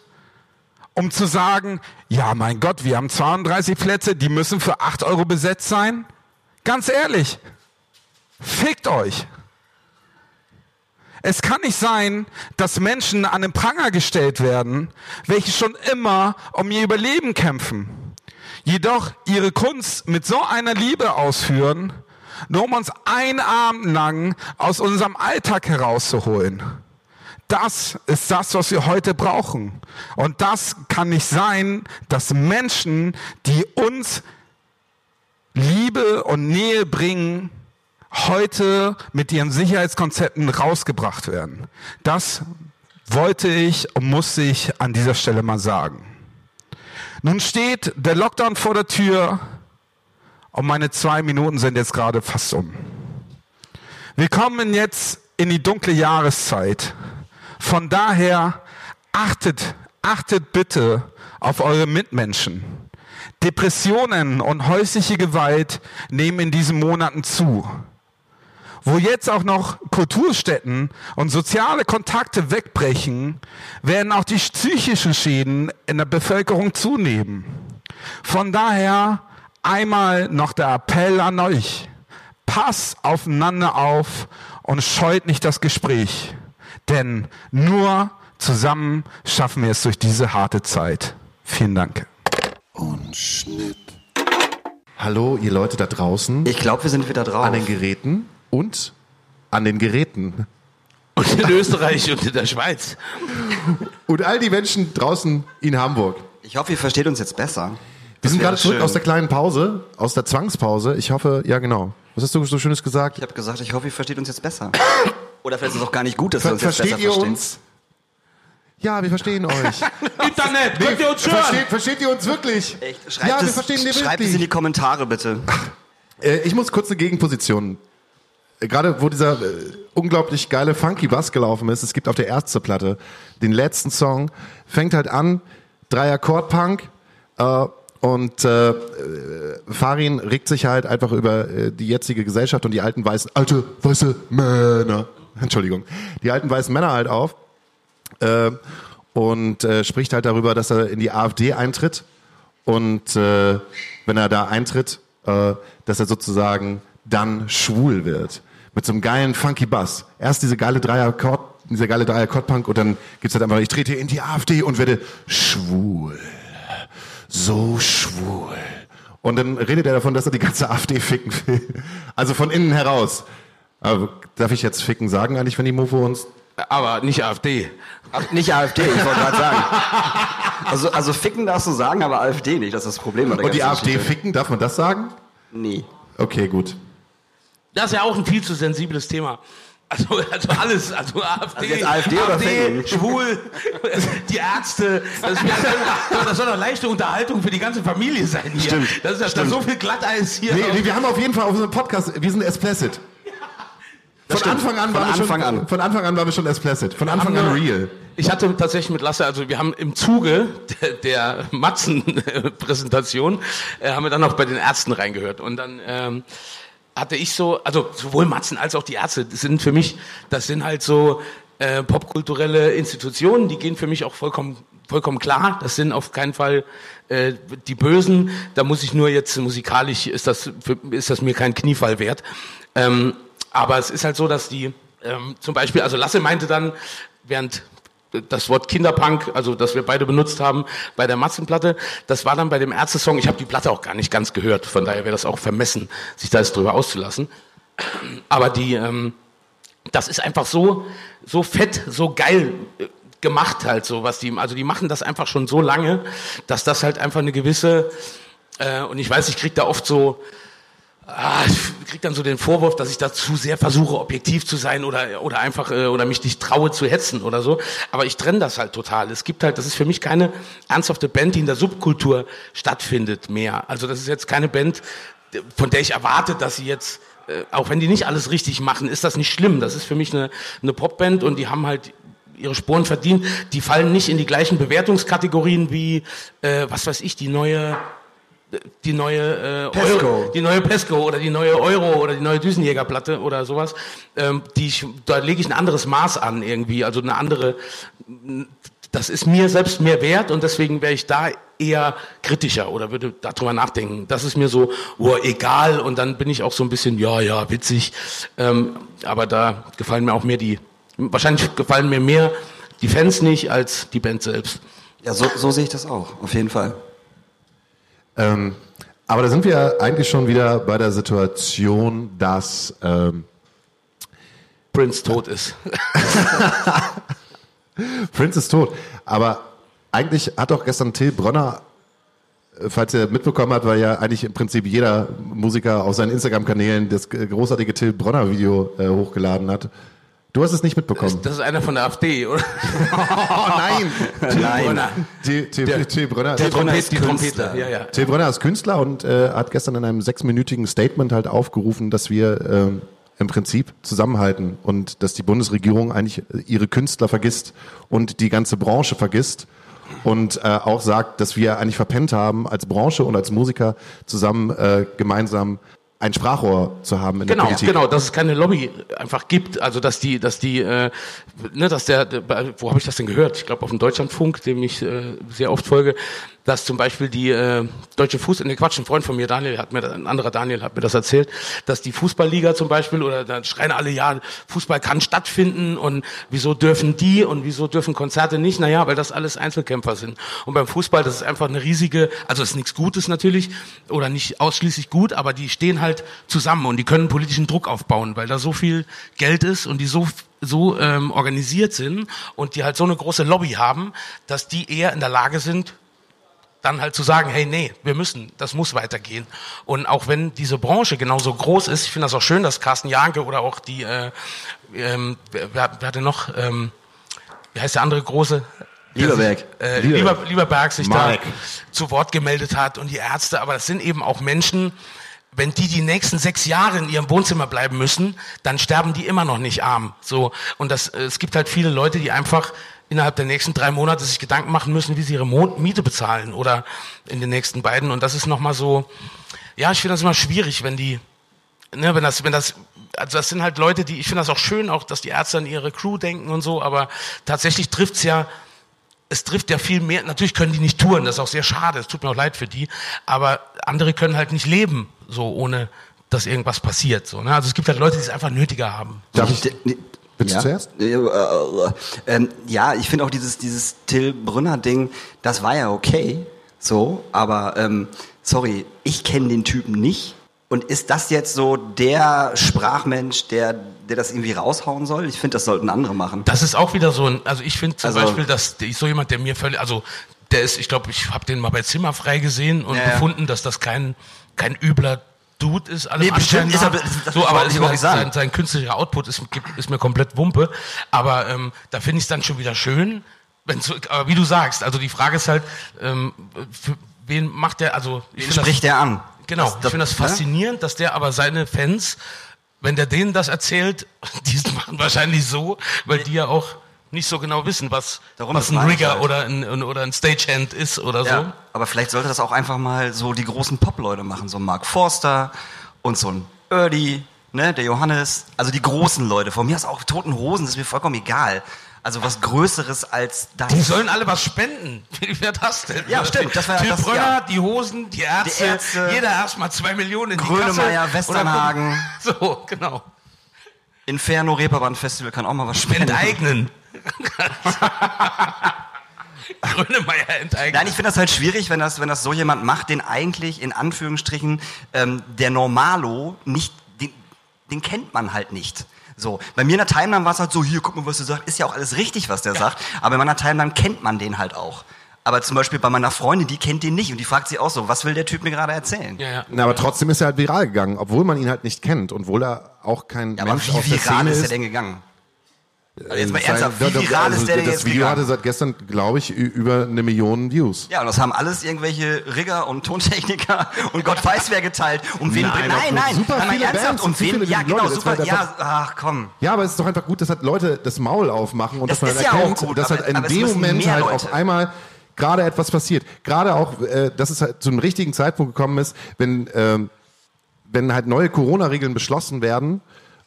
um zu sagen, ja mein Gott, wir haben 32 Plätze, die müssen für acht Euro besetzt sein? Ganz ehrlich, fickt euch. Es kann nicht sein, dass Menschen an den Pranger gestellt werden, welche schon immer um ihr Überleben kämpfen jedoch ihre Kunst mit so einer Liebe ausführen, nur um uns einen Abend lang aus unserem Alltag herauszuholen. Das ist das, was wir heute brauchen. Und das kann nicht sein, dass Menschen, die uns Liebe und Nähe bringen, heute mit ihren Sicherheitskonzepten rausgebracht werden. Das wollte ich und musste ich an dieser Stelle mal sagen. Nun steht der Lockdown vor der Tür und meine zwei Minuten sind jetzt gerade fast um. Wir kommen jetzt in die dunkle Jahreszeit. Von daher achtet, achtet bitte auf eure Mitmenschen. Depressionen und häusliche Gewalt nehmen in diesen Monaten zu wo jetzt auch noch Kulturstätten und soziale Kontakte wegbrechen, werden auch die psychischen Schäden in der Bevölkerung zunehmen. Von daher einmal noch der Appell an euch. Pass aufeinander auf und scheut nicht das Gespräch. Denn nur zusammen schaffen wir es durch diese harte Zeit. Vielen Dank. Und Schnitt. Hallo, ihr Leute da draußen Ich glaube, wir sind wieder drauf. an den Geräten und an den Geräten. Und in Österreich und in der Schweiz. Und all die Menschen draußen in Hamburg. Ich hoffe, ihr versteht uns jetzt besser. Wir sind gerade zurück schön. aus der kleinen Pause, aus der Zwangspause. Ich hoffe, ja genau. Was hast du so Schönes gesagt? Ich habe gesagt, ich hoffe, ihr versteht uns jetzt besser. Oder vielleicht ist es auch gar nicht gut, dass wir Ver uns jetzt versteht besser ihr verstehen. uns? Ja, wir verstehen euch. Internet, könnt ihr uns hören? versteht, versteht ihr uns wirklich? Echt? Schreibt, ja, wir es, verstehen schreibt es in die. Kommentare bitte. Äh, ich muss kurz eine Gegenposition gerade wo dieser äh, unglaublich geile Funky Bass gelaufen ist, es gibt auf der Ärzteplatte den letzten Song, fängt halt an, drei Akkord Punk, äh, und äh, äh, Farin regt sich halt einfach über äh, die jetzige Gesellschaft und die alten weißen, alte weiße Männer, Entschuldigung, die alten weißen Männer halt auf äh, und äh, spricht halt darüber, dass er in die AfD eintritt und äh, wenn er da eintritt, äh, dass er sozusagen dann schwul wird. Mit so einem geilen funky Bass. Erst diese geile Dreier-Akkord, dieser geile Dreier-Akkord-Punk und dann gibt's halt einfach, ich trete in die AfD und werde schwul so schwul. Und dann redet er davon, dass er die ganze AfD ficken will. Also von innen heraus. Aber darf ich jetzt ficken sagen eigentlich, wenn die Mofo uns... Aber nicht AfD. Nicht AfD, ich wollte gerade sagen. Also, also ficken darfst du sagen, aber AfD nicht, das ist das Problem. Und die AfD ficken, darf man das sagen? Nee. Okay, gut. Das ist ja auch ein viel zu sensibles Thema. Also, also alles, also AfD, Also AfD oder Ficken? schwul, die Ärzte, das, ja- das soll doch leichte Unterhaltung für die ganze Familie sein hier. Stimmt, Das ist ja stimmt. so viel Glatteis hier. Nee, nee, wir haben auf jeden Fall auf unserem Podcast, wir sind explicit. Von stimmt. Anfang an Von waren wir Anfang schon, an. Von Anfang an waren wir schon explicit. Von Anfang an real. Ich hatte tatsächlich mit Lasse, also wir haben im Zuge der, der Matzen-Präsentation, äh, haben wir dann noch bei den Ärzten reingehört. Und dann ähm, hatte ich so, also sowohl Matzen als auch die Ärzte, das sind für mich, das sind halt so äh, popkulturelle Institutionen, die gehen für mich auch vollkommen vollkommen klar. Das sind auf keinen Fall äh, die Bösen. Da muss ich nur jetzt musikalisch ist das für, ist das mir kein Kniefall wert. Ähm, aber es ist halt so, dass die ähm, zum Beispiel, also Lasse meinte dann, während das Wort Kinderpunk, also das wir beide benutzt haben bei der Matzenplatte, das war dann bei dem Ärzte-Song, ich habe die Platte auch gar nicht ganz gehört, von daher wäre das auch vermessen, sich da jetzt drüber auszulassen. Aber die, ähm, das ist einfach so, so fett, so geil äh, gemacht halt so, was die, also die machen das einfach schon so lange, dass das halt einfach eine gewisse, äh, und ich weiß, ich krieg da oft so, ah, ich krieg dann so den Vorwurf, dass ich da zu sehr versuche, objektiv zu sein oder, oder einfach, äh, oder mich nicht traue zu hetzen oder so. Aber ich trenne das halt total. Es gibt halt, das ist für mich keine ernsthafte Band, die in der Subkultur stattfindet mehr. Also das ist jetzt keine Band, von der ich erwarte, dass sie jetzt, äh, auch wenn die nicht alles richtig machen, ist das nicht schlimm. Das ist für mich eine, eine Popband und die haben halt ihre Sporen verdient. Die fallen nicht in die gleichen Bewertungskategorien wie, äh, was weiß ich, die neue die neue äh, Pesco. Euro, die neue Pesco oder die neue Euro oder die neue Düsenjägerplatte oder sowas, ähm, die ich, da lege ich ein anderes Maß an irgendwie, also eine andere. Das ist mir selbst mehr wert und deswegen wäre ich da eher kritischer oder würde darüber nachdenken. Das ist mir so, oh, egal und dann bin ich auch so ein bisschen, ja, ja, witzig. Ähm, aber da gefallen mir auch mehr die, wahrscheinlich gefallen mir mehr die Fans nicht als die Band selbst. Ja, so, so sehe ich das auch, auf jeden Fall. Ähm, aber da sind wir eigentlich schon wieder bei der Situation, dass ähm, Prince tot ist. Prince ist tot. Aber eigentlich hat doch gestern Till Bronner, äh, falls ihr mitbekommen habt, weil ja eigentlich im Prinzip jeder Musiker auf seinen Instagram-Kanälen das äh, großartige Till Bronner-Video äh, hochgeladen hat. Du hast es nicht mitbekommen. Das ist einer von der AfD, oder? oh nein! Nein. Till. Till Bronner Trompet- ist die Künstler. Trompete, ja, ja. Till Bronner ist Künstler und äh, hat gestern in einem sechsminütigen Statement halt aufgerufen, dass wir ähm, im Prinzip zusammenhalten und dass die Bundesregierung eigentlich ihre Künstler vergisst und die ganze Branche vergisst und äh, auch sagt, dass wir eigentlich verpennt haben, als Branche und als Musiker zusammen äh, gemeinsam ein Sprachrohr zu haben in der Genau, Politik. genau, dass es keine Lobby einfach gibt, also dass die, dass die, äh, ne, dass der, der wo habe ich das denn gehört? Ich glaube auf dem Deutschlandfunk, dem ich äh, sehr oft folge, dass zum Beispiel die äh, deutsche Fußball, ne Quatsch, ein Freund von mir, Daniel, hat mir, ein anderer Daniel hat mir das erzählt, dass die Fußballliga zum Beispiel oder da schreien alle, ja, Fußball kann stattfinden und wieso dürfen die und wieso dürfen Konzerte nicht? Naja, weil das alles Einzelkämpfer sind. Und beim Fußball, das ist einfach eine riesige, also ist nichts Gutes natürlich oder nicht ausschließlich gut, aber die stehen halt zusammen und die können politischen Druck aufbauen, weil da so viel Geld ist und die so so ähm, organisiert sind und die halt so eine große Lobby haben, dass die eher in der Lage sind, dann halt zu sagen, hey, nee, wir müssen, das muss weitergehen. Und auch wenn diese Branche genauso groß ist, ich finde das auch schön, dass Carsten Janke oder auch die, äh, ähm, wer, wer hatte noch, ähm, wie heißt der andere große? Lieberberg. Äh, Lieber- Lieber, Lieberberg sich Marek. da zu Wort gemeldet hat und die Ärzte, aber das sind eben auch Menschen, wenn die die nächsten sechs Jahre in ihrem Wohnzimmer bleiben müssen, dann sterben die immer noch nicht arm. So und das, äh, es gibt halt viele Leute, die einfach innerhalb der nächsten drei Monate sich Gedanken machen müssen, wie sie ihre Miete bezahlen oder in den nächsten beiden. Und das ist nochmal so, ja, ich finde das immer schwierig, wenn die, ne, wenn das, wenn das, also das sind halt Leute, die, ich finde das auch schön, auch, dass die Ärzte an ihre Crew denken und so, aber tatsächlich trifft's ja, es trifft ja viel mehr, natürlich können die nicht touren, das ist auch sehr schade, es tut mir auch leid für die, aber andere können halt nicht leben, so ohne, dass irgendwas passiert, so, ne? Also es gibt halt Leute, die es einfach nötiger haben. Darf ich, Willst ja? du zuerst? Äh, äh, ähm, ja, ich finde auch dieses, dieses Till Brünner-Ding, das war ja okay, so, aber ähm, sorry, ich kenne den Typen nicht. Und ist das jetzt so der Sprachmensch, der, der das irgendwie raushauen soll? Ich finde, das sollten andere machen. Das ist auch wieder so ein, also ich finde zum Also- Beispiel, dass der- so jemand, der mir völlig, also der ist, ich glaube, ich habe den mal bei Zimmerfrei gesehen und Ja, ja. gefunden, dass das kein kein übler Dude ist. Alles Nee, bestimmt ist er- das- so, aber ist sagen. sein, sein künstlicher Output ist, ist mir komplett Wumpe. Aber ähm, da finde ich es dann schon wieder schön. Wenn so, aber wie du sagst, also die Frage ist halt, ähm, für wen macht der, also ich Wen find das- spricht der an? Genau, Das- ich finde das ne? faszinierend, dass der aber seine Fans, wenn der denen das erzählt, die machen wahrscheinlich so, weil die ja auch nicht so genau wissen, was, Darum, was ein Rigger halt. oder ein, oder ein Stagehand ist oder so. Ja, aber vielleicht sollte das auch einfach mal so die großen Pop-Leute machen, so Mark Forster und so ein Erdi, ne, der Johannes, also die großen Leute. Von mir aus auch Toten Hosen, das ist mir vollkommen egal. Also was Größeres als das. Die sollen alle was spenden. Wie wäre das denn? Ja, stimmt, das wär- Till das- Brönner, ja. die Hosen, die Ärzte, Die Ärzte. jeder erstmal zwei Millionen in die Grönemeyer, Kasse. Dann kommt- So, genau. Inferno Reeperbahn Festival kann auch mal was spenden. Enteignen. Grönemeyer enteignen. Nein, ich finde das halt schwierig, wenn das, wenn das so jemand macht, den eigentlich in Anführungsstrichen ähm, der Normalo nicht, den, den kennt man halt nicht. So, bei mir in der Timeline war es halt so, hier, guck mal, was er sagt, ist ja auch alles richtig, was der sagt, aber in meiner Timeline kennt man den halt auch. Aber zum Beispiel bei meiner Freundin, die kennt den nicht und die fragt sich auch so, was will der Typ mir gerade erzählen? ja, ja. Na, aber trotzdem ist er halt viral gegangen, obwohl man ihn halt nicht kennt und obwohl er auch kein Ja, aber Mensch wie aus der viral Szene ist ist. der denn gegangen? Also jetzt mal Sein- ernsthaft, wie viral also ist der denn Das jetzt Video gegangen? hatte seit gestern, glaube ich, über eine Million Views. Ja, und das haben alles irgendwelche Rigger und Tontechniker und Gott weiß wer geteilt. Um wen Nein, nein, nein, nein, super nein, mal viele ernsthaft, Bands um und wen, ja genau, super, ja, einfach- ach komm. Ja, aber es ist doch einfach gut, dass halt Leute das Maul aufmachen und Das dass man ist ja auch erkennt, gut, dass aber- halt in aber dem Moment halt Leute. auf einmal gerade etwas passiert. Gerade auch, äh, dass es halt zu einem richtigen Zeitpunkt gekommen ist, wenn, ähm, wenn halt neue Corona-Regeln beschlossen werden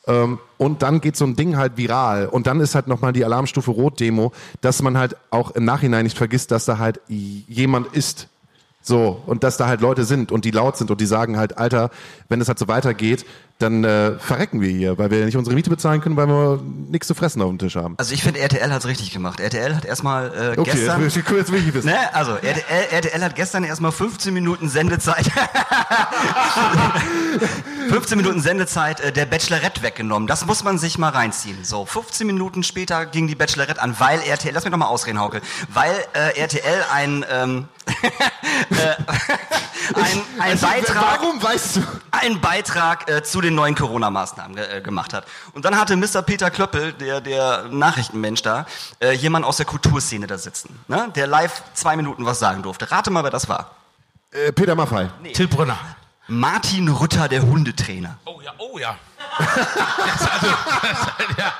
ähm, und dann geht so ein Ding halt viral und dann ist halt nochmal die Alarmstufe Rot-Demo, dass man halt auch im Nachhinein nicht vergisst, dass da halt jemand ist. So, und dass da halt Leute sind und die laut sind und die sagen halt, Alter, wenn es halt so weitergeht, dann äh, verrecken wir hier, weil wir nicht unsere Miete bezahlen können, weil wir nichts zu fressen auf dem Tisch haben. Also ich finde, RTL hat's richtig gemacht. RTL hat erstmal äh, Okay, gestern... jetzt, jetzt will ich wissen. Ne, also RTL, RTL hat gestern erstmal 15 Minuten Sendezeit. 15 Minuten Sendezeit äh, der Bachelorette weggenommen. Das muss man sich mal reinziehen. So, 15 Minuten später ging die Bachelorette an, weil RTL, lass mich noch mal ausreden, Hauke, weil äh, RTL ein, ähm, äh, ein, ein Also, Beitrag Warum weißt du? einen Beitrag äh, zu den neuen Corona-Maßnahmen äh, gemacht hat. Und dann hatte Mr. Peter Klöppel, der, der Nachrichtenmensch da, äh, jemand aus der Kulturszene da sitzen, ne? der live zwei Minuten was sagen durfte. Rate mal, wer das war. Äh, Peter Maffei. Till Brünner. Martin Rütter, der Hundetrainer. Oh ja, oh ja. Jetzt also, ja.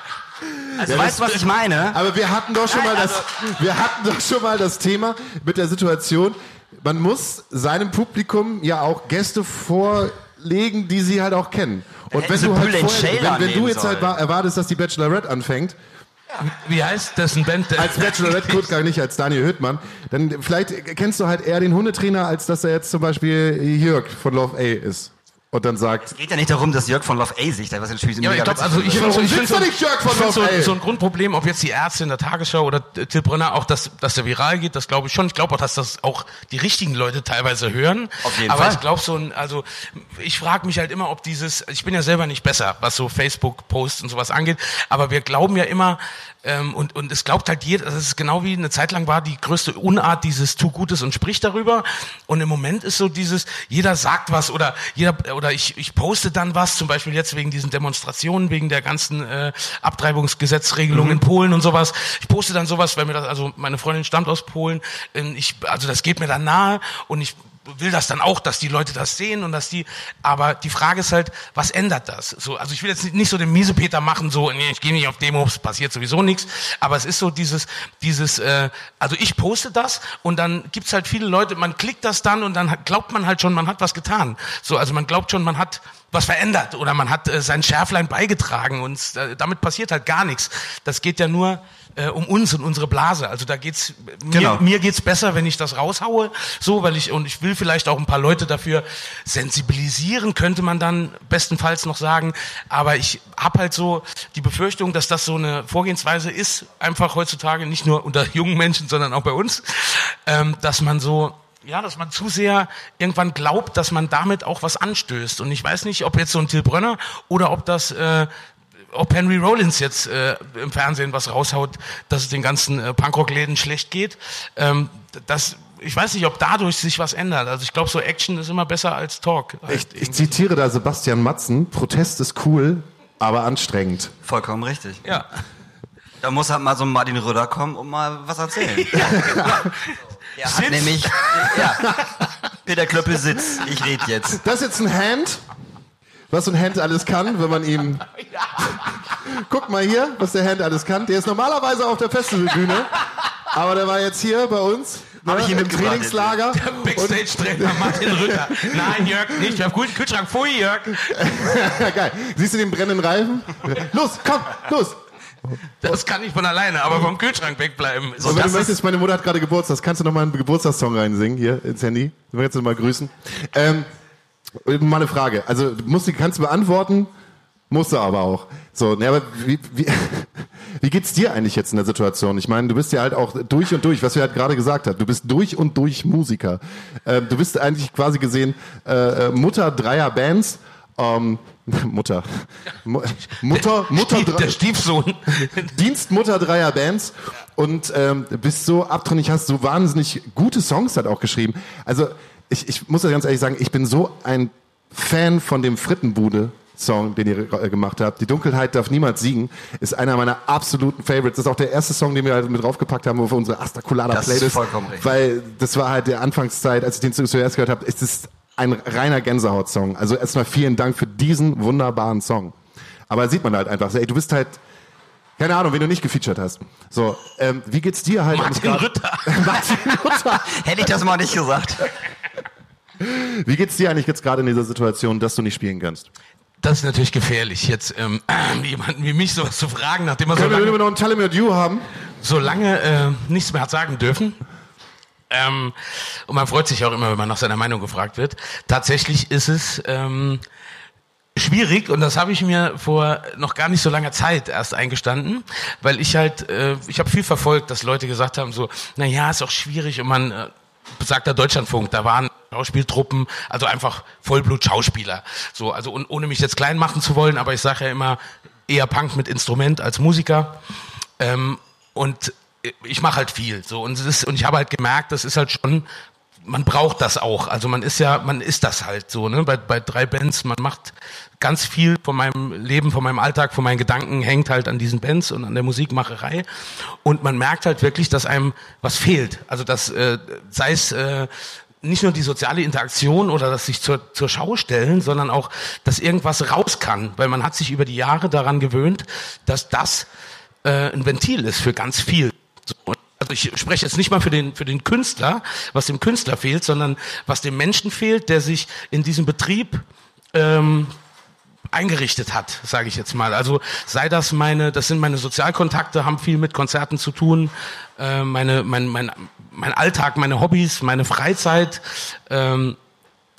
Also weißt du, was ich meine? Aber wir hatten doch schon Nein, mal das, wir hatten doch schon mal das Thema mit der Situation. Man muss seinem Publikum ja auch Gäste vorlegen, die sie halt auch kennen. Und wenn du halt vorher, wenn, wenn du jetzt halt sollen. wa- erwartest, dass die Bachelorette anfängt, Wie heißt das ein Band? als Bachelorette gut gar nicht als Daniel Hüttmann, dann vielleicht kennst du halt eher den Hundetrainer, als dass er jetzt zum Beispiel Jörg von Love A ist. Und dann sagt, Geht ja nicht darum, dass Jörg von Love A sich da was natürlich Ja, ich glaube, also ich witzig finde so, Warum ich find sitzt so, nicht Jörg von Love, so, so ein Grundproblem, ob jetzt die Ärzte in der Tagesschau oder Till Brönner, auch dass, dass der viral geht, das glaube ich schon. Ich glaube auch, dass das auch die richtigen Leute teilweise hören. Auf jeden Aber Fall. ich glaube so ein, also ich frage mich halt immer, ob dieses, ich bin ja selber nicht besser, was so Facebook-Posts und sowas angeht, aber wir glauben ja immer, ähm, und, und es glaubt halt jeder, das ist genau wie eine Zeit lang war die größte Unart dieses tu Gutes und spricht darüber. Und im Moment ist so dieses, jeder sagt was oder jeder oder ich, ich poste dann was, zum Beispiel jetzt wegen diesen Demonstrationen, wegen der ganzen äh, Abtreibungsgesetzregelung in Polen und sowas. Ich poste dann sowas, weil mir das, also meine Freundin stammt aus Polen, ich, also das geht mir dann nahe und ich will das dann auch, dass die Leute das sehen und dass die, aber die Frage ist halt, was ändert das? So, also ich will jetzt nicht so den Miesepeter machen, so, nee, ich gehe nicht auf Demos, passiert sowieso nichts, aber es ist so dieses, dieses, äh, also ich poste das und dann gibt's halt viele Leute, man klickt das dann und dann glaubt man halt schon, man hat was getan. So, also man glaubt schon, man hat was verändert oder man hat äh, sein Schärflein beigetragen und äh, damit passiert halt gar nichts. Das geht ja nur äh, um uns und unsere Blase. Also da geht's mir, Genau. mir geht's besser, wenn ich das raushaue, so, weil ich und ich will vielleicht auch ein paar Leute dafür sensibilisieren, könnte man dann bestenfalls noch sagen. Aber ich habe halt so die Befürchtung, dass das so eine Vorgehensweise ist, einfach heutzutage nicht nur unter jungen Menschen, sondern auch bei uns, ähm, dass man so ja, dass man zu sehr irgendwann glaubt, dass man damit auch was anstößt. Und ich weiß nicht, ob jetzt so ein Till Brönner oder ob das, äh, ob Henry Rollins jetzt äh, im Fernsehen was raushaut, dass es den ganzen äh, Punkrock-Läden schlecht geht. Ähm, das, ich weiß nicht, ob dadurch sich was ändert. Also ich glaube, so Action ist immer besser als Talk. Ich, ich zitiere da Sebastian Matzen, Protest ist cool, aber anstrengend. Vollkommen richtig. ja. Da muss halt mal so ein Martin Röder kommen und mal was erzählen. Er hat Sitz. nämlich, ja, Peter Klöppel sitzt. Ich rede jetzt. Das ist jetzt ein Hand, was so ein Hand alles kann, wenn man ihm... Guck mal hier, was der Hand alles kann. Der ist normalerweise auf der Festivalbühne, aber der war jetzt hier bei uns. Hab ich ihn im Trainingslager. Backstage-Trainer Martin Rütter. Nein, Jörg, nicht. Ich hab guten Kühlschrank. Pfui, Jörg. Ja, geil. Siehst du den brennenden Reifen? Los, komm, los. Das kann ich von alleine, aber vom Kühlschrank wegbleiben. So, Und wenn das du möchtest, meine Mutter hat gerade Geburtstag, kannst du noch mal einen Geburtstagssong reinsingen hier ins Handy? Ich will jetzt noch mal grüßen. Ähm, mal eine Frage. Also musst du, kannst du beantworten, musst du aber auch. So, ne, aber wie, wie, wie geht's dir eigentlich jetzt in der Situation? Ich meine, du bist ja halt auch durch und durch, was wir halt gerade gesagt haben. Du bist durch und durch Musiker. Ähm, du bist eigentlich quasi gesehen äh, äh, Mutter dreier Bands. Ähm, Mutter. Mu- Mutter, Mutter, Stief, der Stiefsohn. Dienstmutter dreier Bands und ähm, bist so abtrünnig, hast so wahnsinnig gute Songs halt auch geschrieben. Also ich, ich muss ja ganz ehrlich sagen, ich bin so ein Fan von dem Frittenbude-Song, den ihr äh, gemacht habt. Die Dunkelheit darf niemals siegen, ist einer meiner absoluten Favorites. Das ist auch der erste Song, den wir halt mit draufgepackt haben auf unsere Asta Colada Das ist Playlist. vollkommen richtig. Weil das war halt der Anfangszeit, als ich den zuerst gehört habe, ist es ein reiner Gänsehaut-Song. Also erstmal vielen Dank für diesen wunderbaren Song. Aber sieht man halt einfach, so, ey, du bist halt keine Ahnung, wen du nicht gefeatured hast. So, ähm, wie geht's dir halt? Martin Rütter. Martin Rütter. Hätte ich das mal nicht gesagt. Wie geht's dir eigentlich jetzt gerade in dieser Situation, dass du nicht spielen kannst? Das ist natürlich gefährlich, jetzt ähm, jemanden wie mich sowas zu fragen, nachdem er so Können wir lange, noch einen What You haben? so lange äh, nichts mehr hat sagen dürfen. Ähm, und man freut sich auch immer, wenn man nach seiner Meinung gefragt wird. Tatsächlich ist es ähm, schwierig und das habe ich mir vor noch gar nicht so langer Zeit erst eingestanden, weil ich halt, äh, ich habe viel verfolgt, dass Leute gesagt haben, so, na ja, ist auch schwierig und man äh, sagt der Deutschlandfunk, da waren Schauspieltruppen, also einfach Vollblut-Schauspieler. So, also und, ohne mich jetzt klein machen zu wollen, aber ich sage ja immer eher Punk mit Instrument als Musiker. Ähm, und ich mache halt viel so und ist, und ich habe halt gemerkt, das ist halt schon man braucht das auch. Also man ist ja, man ist das halt so, ne? Bei, bei drei Bands, man macht ganz viel von meinem Leben, von meinem Alltag, von meinen Gedanken hängt halt an diesen Bands und an der Musikmacherei. Und man merkt halt wirklich, dass einem was fehlt. Also das, äh, sei es äh, nicht nur die soziale Interaktion oder das sich zur, zur Schau stellen, sondern auch, dass irgendwas raus kann. Weil man hat sich über die Jahre daran gewöhnt, dass das äh, ein Ventil ist für ganz viel. So, also ich spreche jetzt nicht mal für den, für den Künstler, was dem Künstler fehlt, sondern was dem Menschen fehlt, der sich in diesem Betrieb ähm, eingerichtet hat, sage ich jetzt mal. Also sei das meine, das sind meine Sozialkontakte, haben viel mit Konzerten zu tun, äh, meine, mein, mein, mein Alltag, meine Hobbys, meine Freizeit. Ähm,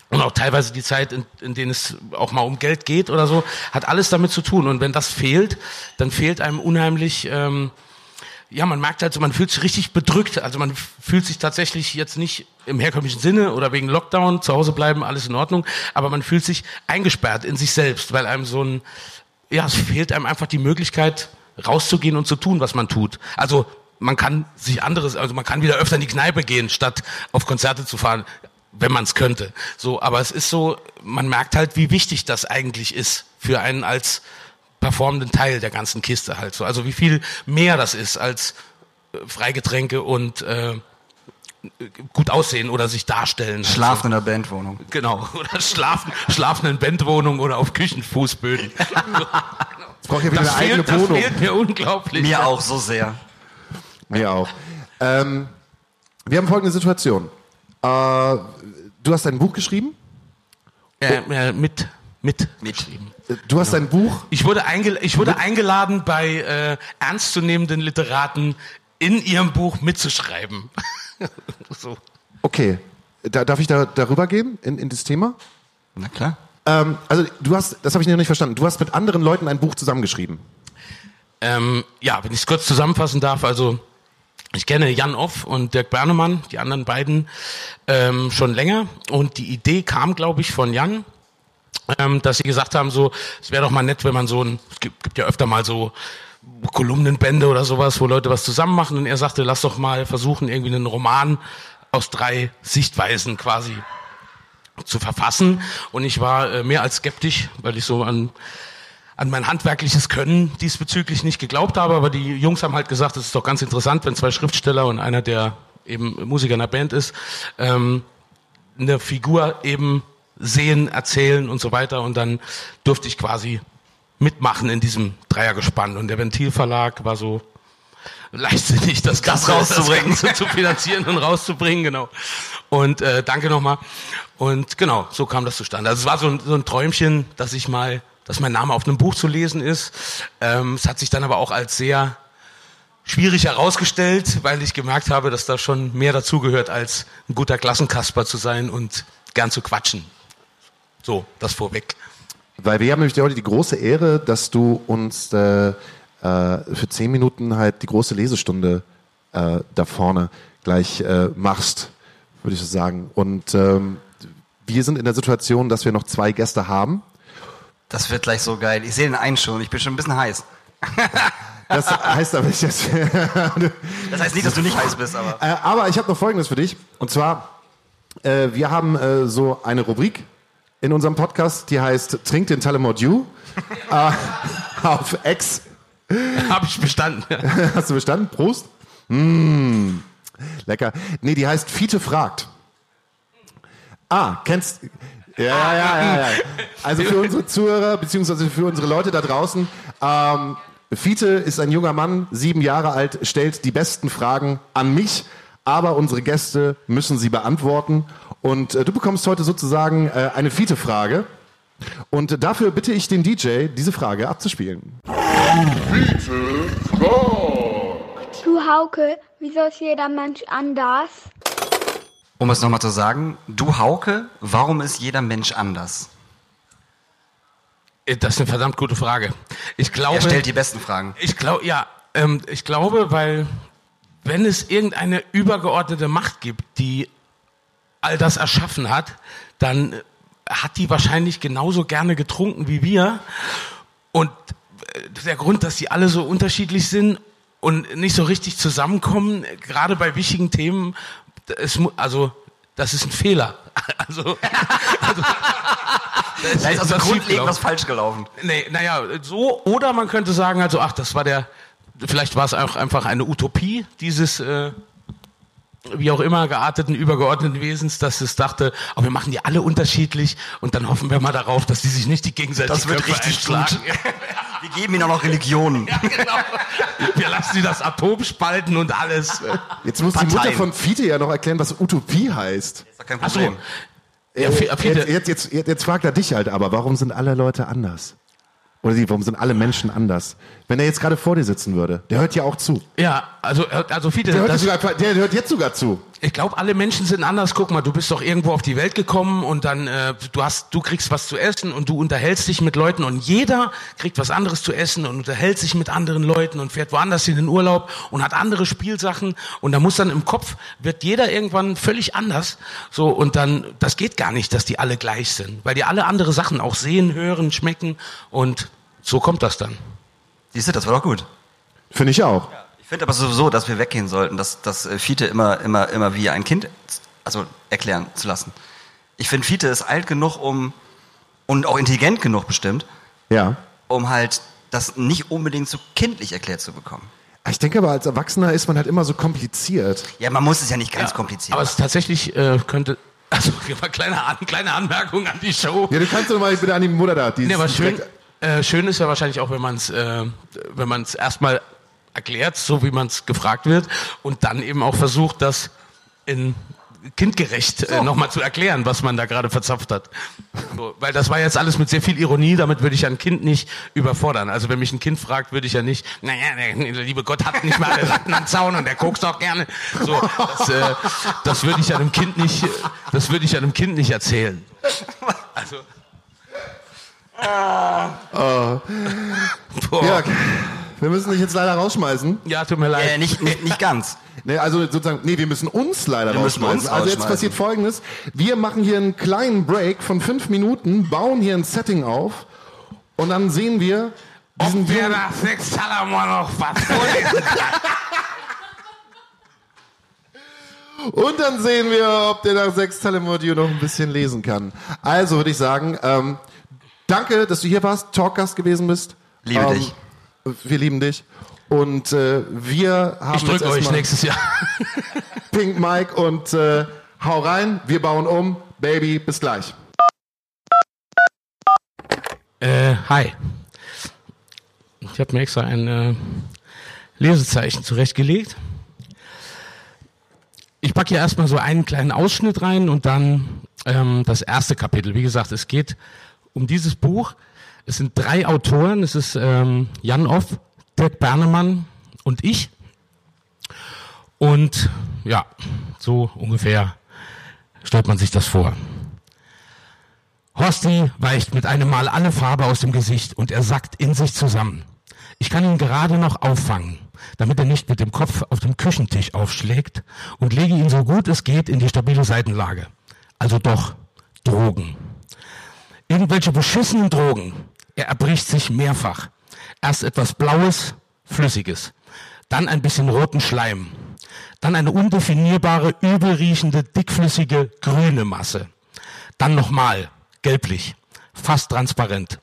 und auch teilweise die Zeit, in, in denen es auch mal um Geld geht oder so, hat alles damit zu tun. Und wenn das fehlt, dann fehlt einem unheimlich, ähm, ja, man merkt halt man fühlt sich richtig bedrückt. Also man fühlt sich tatsächlich jetzt nicht im herkömmlichen Sinne oder wegen Lockdown, zu Hause bleiben, alles in Ordnung, aber man fühlt sich eingesperrt in sich selbst, weil einem so ein, ja, es fehlt einem einfach die Möglichkeit, rauszugehen und zu tun, was man tut. Also man kann sich anderes, also man kann wieder öfter in die Kneipe gehen, statt auf Konzerte zu fahren, wenn man es könnte. So, aber es ist so, man merkt halt, wie wichtig das eigentlich ist für einen als performenden Teil der ganzen Kiste halt so. Also wie viel mehr das ist als äh, Freigetränke und äh, gut aussehen oder sich darstellen. Schlafen in der Bandwohnung. Genau, oder schlafen, schlafen in Bandwohnungen oder auf Küchenfußböden. Jetzt braucht ihr wieder Das eine eigene fehlt, das Wohnung. fehlt mir unglaublich. Mir auch so sehr. Mir auch. Ähm, wir haben folgende Situation. Äh, du hast ein Buch geschrieben. Äh, äh, mit, mit, Mit. geschrieben. Du hast ein Buch. Ich wurde, eingel ich wurde eingeladen, bei äh, ernstzunehmenden Literaten in ihrem Buch mitzuschreiben. so. Okay. Da, darf ich da darüber gehen in, in das Thema? Na klar. Ähm, also du hast, das habe ich noch nicht verstanden. Du hast mit anderen Leuten ein Buch zusammengeschrieben. Ähm, ja, wenn ich es kurz zusammenfassen darf, also ich kenne Jan Off und Dirk Bernemann, die anderen beiden, ähm, schon länger. Und die Idee kam, glaube ich, von Jan, ähm, dass sie gesagt haben, so, es wäre doch mal nett, wenn man so ein, es gibt, gibt ja öfter mal so Kolumnenbände oder sowas, wo Leute was zusammen machen. Und er sagte, lass doch mal versuchen, irgendwie einen Roman aus drei Sichtweisen quasi zu verfassen. Und ich war äh, mehr als skeptisch, weil ich so an an mein handwerkliches Können diesbezüglich nicht geglaubt habe, aber die Jungs haben halt gesagt, es ist doch ganz interessant, wenn zwei Schriftsteller und einer, der eben Musiker in einer Band ist, ähm, eine Figur eben sehen, erzählen und so weiter und dann durfte ich quasi mitmachen in diesem Dreiergespann und der Ventilverlag war so leichtsinnig, das, Ganze, rauszubringen. das Ganze zu finanzieren und rauszubringen, genau. Und äh, danke nochmal. Und genau, so kam das zustande. Also es war so ein, so ein Träumchen, dass ich mal, dass mein Name auf einem Buch zu lesen ist. Ähm, es hat sich dann aber auch als sehr schwierig herausgestellt, weil ich gemerkt habe, dass da schon mehr dazugehört, als ein guter Klassenkasper zu sein und gern zu quatschen. So, das vorweg. Weil wir haben nämlich heute die große Ehre, dass du uns äh, äh, für zehn Minuten halt die große Lesestunde äh, da vorne gleich äh, machst, würde ich so sagen. Und ähm, wir sind in der Situation, dass wir noch zwei Gäste haben. Das wird gleich so geil. Ich sehe den einen schon. Ich bin schon ein bisschen heiß. Das heißt aber nicht, dass Das heißt nicht, dass du nicht heiß bist, aber. Äh, aber ich habe noch Folgendes für dich. Und zwar, äh, wir haben äh, so eine Rubrik in unserem Podcast, die heißt Trink den Talamod You auf X. Habe ich bestanden. Hast du bestanden? Prost. Mm, lecker. Nee, die heißt Fiete fragt. Ah, kennst ja, ja, ja, ja. Also für unsere Zuhörer, beziehungsweise für unsere Leute da draußen, ähm, Fiete ist ein junger Mann, sieben Jahre alt, stellt die besten Fragen an mich, aber unsere Gäste müssen sie beantworten. Und äh, du bekommst heute sozusagen äh, eine Fiete-Frage. Und äh, dafür bitte ich den DJ, diese Frage abzuspielen. Du Hauke, wieso ist jeder Mensch anders? Um es nochmal zu sagen, du Hauke, warum ist jeder Mensch anders? Das ist eine verdammt gute Frage. Ich glaube, Er stellt die besten Fragen. ich glaube, ja, ähm, ich glaube, weil wenn es irgendeine übergeordnete Macht gibt, die all das erschaffen hat, dann hat die wahrscheinlich genauso gerne getrunken wie wir. Und äh, der Grund, dass die alle so unterschiedlich sind und nicht so richtig zusammenkommen, gerade bei wichtigen Themen, es, also das ist ein Fehler. Also, also Da ist also grundlegend was falsch gelaufen. Nee, naja, so, oder man könnte sagen, also, ach, das war der, vielleicht war es auch einfach eine Utopie dieses, äh, wie auch immer gearteten, übergeordneten Wesens, dass es dachte, aber wir machen die alle unterschiedlich und dann hoffen wir mal darauf, dass die sich nicht die gegenseitig Das wird Köpfe richtig einschlagen. Wir geben ihnen auch noch Religionen. Ja, genau. Wir lassen sie das Atom spalten und alles. Jetzt muss die Mutter Parteien. von Fiete ja noch erklären, was Utopie heißt. Ist doch kein Ach so. Problem. Ja, Äh, Fiete- jetzt, jetzt, jetzt, jetzt fragt er dich halt aber, warum sind alle Leute anders? Oder sie, warum sind alle Menschen anders? Wenn er jetzt gerade vor dir sitzen würde, der hört ja auch zu. Ja, also, also Fiete, Der hört, das, sogar, der hört jetzt sogar zu. Ich glaube, alle Menschen sind anders. Guck mal, du bist doch irgendwo auf die Welt gekommen und dann äh, du hast, du kriegst was zu essen und du unterhältst dich mit Leuten und jeder kriegt was anderes zu essen und unterhält sich mit anderen Leuten und fährt woanders in den Urlaub und hat andere Spielsachen und da muss dann im Kopf wird jeder irgendwann völlig anders. So und dann das geht gar nicht, dass die alle gleich sind, weil die alle andere Sachen auch sehen, hören, schmecken und so kommt das dann. Siehst du, das war doch gut. Finde ich auch. Ich finde aber sowieso, dass wir weggehen sollten, dass, dass äh, Fiete immer, immer, immer wie ein Kind also erklären zu lassen. Ich finde, Fiete ist alt genug, um und auch intelligent genug bestimmt, Ja. um halt das nicht unbedingt so kindlich erklärt zu bekommen. Ich denke aber, als Erwachsener ist man halt immer so kompliziert. Ja, man muss es ja nicht ganz kompliziert Aber es tatsächlich äh, könnte, also kleine, An kleine Anmerkung an die Show. Ja, du kannst doch mal bitte an die Mutter da. Die Nee, aber ist schön, äh, schön ist ja wahrscheinlich auch, wenn man es äh, wenn man es erstmal erklärt, so wie man es gefragt wird, und dann eben auch versucht, das in kindgerecht äh, nochmal zu erklären, was man da gerade verzapft hat. So, weil das war jetzt alles mit sehr viel Ironie, damit würde ich ein Kind nicht überfordern. Also wenn mich ein Kind fragt, würde ich ja nicht, naja, der liebe Gott hat nicht mal alle Latten am Zaun und der kokst auch gerne. So, das, äh, das würde ich einem Kind nicht, das würde ich einem Kind nicht erzählen. Also, Boah. Ja, wir müssen dich jetzt leider rausschmeißen. Ja, tut mir leid. äh, nicht, nicht, nicht ganz. Nee, also sozusagen, nee, wir müssen uns leider Wir rausschmeißen. uns also jetzt passiert folgendes. Wir machen hier einen kleinen Break von fünf Minuten, bauen hier ein Setting auf und dann sehen wir diesen Ob der jungen- nach sechs Salamon noch was vorlesen. Und dann sehen wir, ob der nach sechs Telemodio noch ein bisschen lesen kann. Also würde ich sagen, ähm, danke, dass du hier warst, Talkgast gewesen bist. Liebe ähm, dich. Wir lieben dich. Und äh, wir haben Ich drücke euch nächstes Jahr. Pink Mike und äh, hau rein. Wir bauen um. Baby, bis gleich. Äh, hi. Ich habe mir extra ein äh, Lesezeichen zurechtgelegt. Ich packe hier erstmal so einen kleinen Ausschnitt rein und dann ähm, das erste Kapitel. Wie gesagt, es geht um dieses Buch. Es sind drei Autoren. Es ist ähm, Jan Off, Dirk Bernemann und ich. Und ja, so ungefähr stellt man sich das vor. Horsti weicht mit einem Mal alle Farbe aus dem Gesicht und er sackt in sich zusammen. Ich kann ihn gerade noch auffangen, damit er nicht mit dem Kopf auf dem Küchentisch aufschlägt und lege ihn so gut es geht in die stabile Seitenlage. Also doch Drogen. Irgendwelche beschissenen Drogen. Er erbricht sich mehrfach. Erst etwas Blaues, Flüssiges. Dann ein bisschen roten Schleim. Dann eine undefinierbare, übelriechende, dickflüssige, grüne Masse. Dann nochmal, gelblich, fast transparent.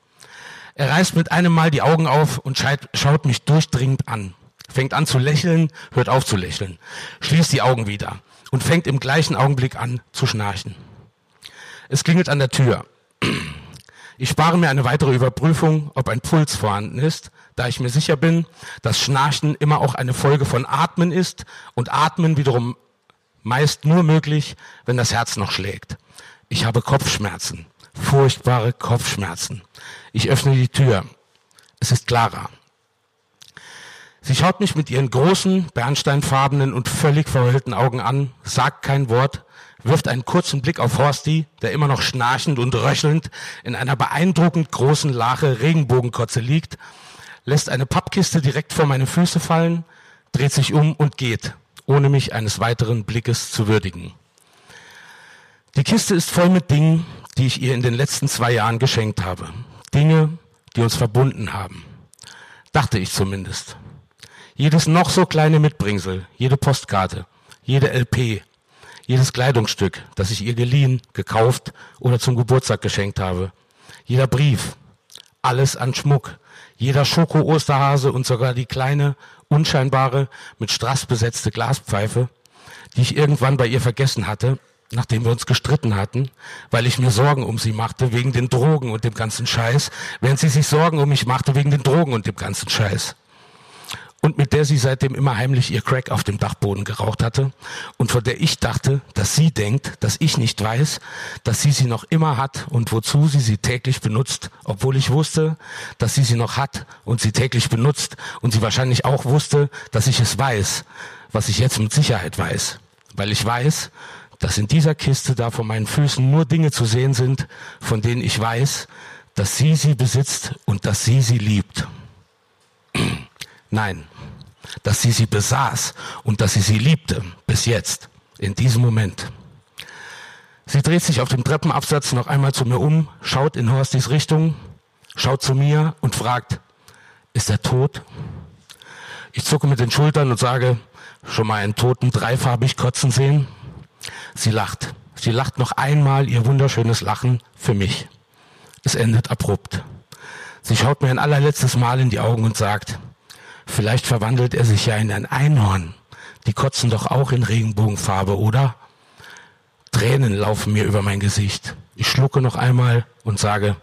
Er reißt mit einem Mal die Augen auf und schaut mich durchdringend an. Fängt an zu lächeln, hört auf zu lächeln, schließt die Augen wieder und fängt im gleichen Augenblick an zu schnarchen. Es klingelt an der Tür. Ich spare mir eine weitere Überprüfung, ob ein Puls vorhanden ist, da ich mir sicher bin, dass Schnarchen immer auch eine Folge von Atmen ist und Atmen wiederum meist nur möglich, wenn das Herz noch schlägt. Ich habe Kopfschmerzen, furchtbare Kopfschmerzen. Ich öffne die Tür. Es ist Clara. Sie schaut mich mit ihren großen, bernsteinfarbenen und völlig verheulten Augen an, sagt kein Wort, wirft einen kurzen Blick auf Horsti, der immer noch schnarchend und röchelnd in einer beeindruckend großen Lache Regenbogenkotze liegt, lässt eine Pappkiste direkt vor meine Füße fallen, dreht sich um und geht, ohne mich eines weiteren Blickes zu würdigen. Die Kiste ist voll mit Dingen, die ich ihr in den letzten zwei Jahren geschenkt habe. Dinge, die uns verbunden haben. Dachte ich zumindest. Jedes noch so kleine Mitbringsel, jede Postkarte, jede LP, jedes Kleidungsstück, das ich ihr geliehen, gekauft oder zum Geburtstag geschenkt habe. Jeder Brief, alles an Schmuck, jeder Schoko-Osterhase und sogar die kleine, unscheinbare, mit Strass besetzte Glaspfeife, die ich irgendwann bei ihr vergessen hatte, nachdem wir uns gestritten hatten, weil ich mir Sorgen um sie machte wegen den Drogen und dem ganzen Scheiß, während sie sich Sorgen um mich machte wegen den Drogen und dem ganzen Scheiß. Und mit der sie seitdem immer heimlich ihr Crack auf dem Dachboden geraucht hatte und von der ich dachte, dass sie denkt, dass ich nicht weiß, dass sie sie noch immer hat und wozu sie sie täglich benutzt, obwohl ich wusste, dass sie sie noch hat und sie täglich benutzt und sie wahrscheinlich auch wusste, dass ich es weiß, was ich jetzt mit Sicherheit weiß, weil ich weiß, dass in dieser Kiste da vor meinen Füßen nur Dinge zu sehen sind, von denen ich weiß, dass sie sie besitzt und dass sie sie liebt. Nein, dass sie sie besaß und dass sie sie liebte, bis jetzt, in diesem Moment. Sie dreht sich auf dem Treppenabsatz noch einmal zu mir um, schaut in Horstis Richtung, schaut zu mir und fragt, ist er tot? Ich zucke mit den Schultern und sage, schon mal einen Toten dreifarbig kotzen sehen? Sie lacht. Sie lacht noch einmal ihr wunderschönes Lachen für mich. Es endet abrupt. Sie schaut mir ein allerletztes Mal in die Augen und sagt, Vielleicht verwandelt er sich ja in ein Einhorn. Die kotzen doch auch in Regenbogenfarbe, oder? Tränen laufen mir über mein Gesicht. Ich schlucke noch einmal und sage,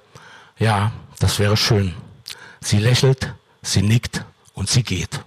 ja, das wäre schön. Sie lächelt, sie nickt und sie geht.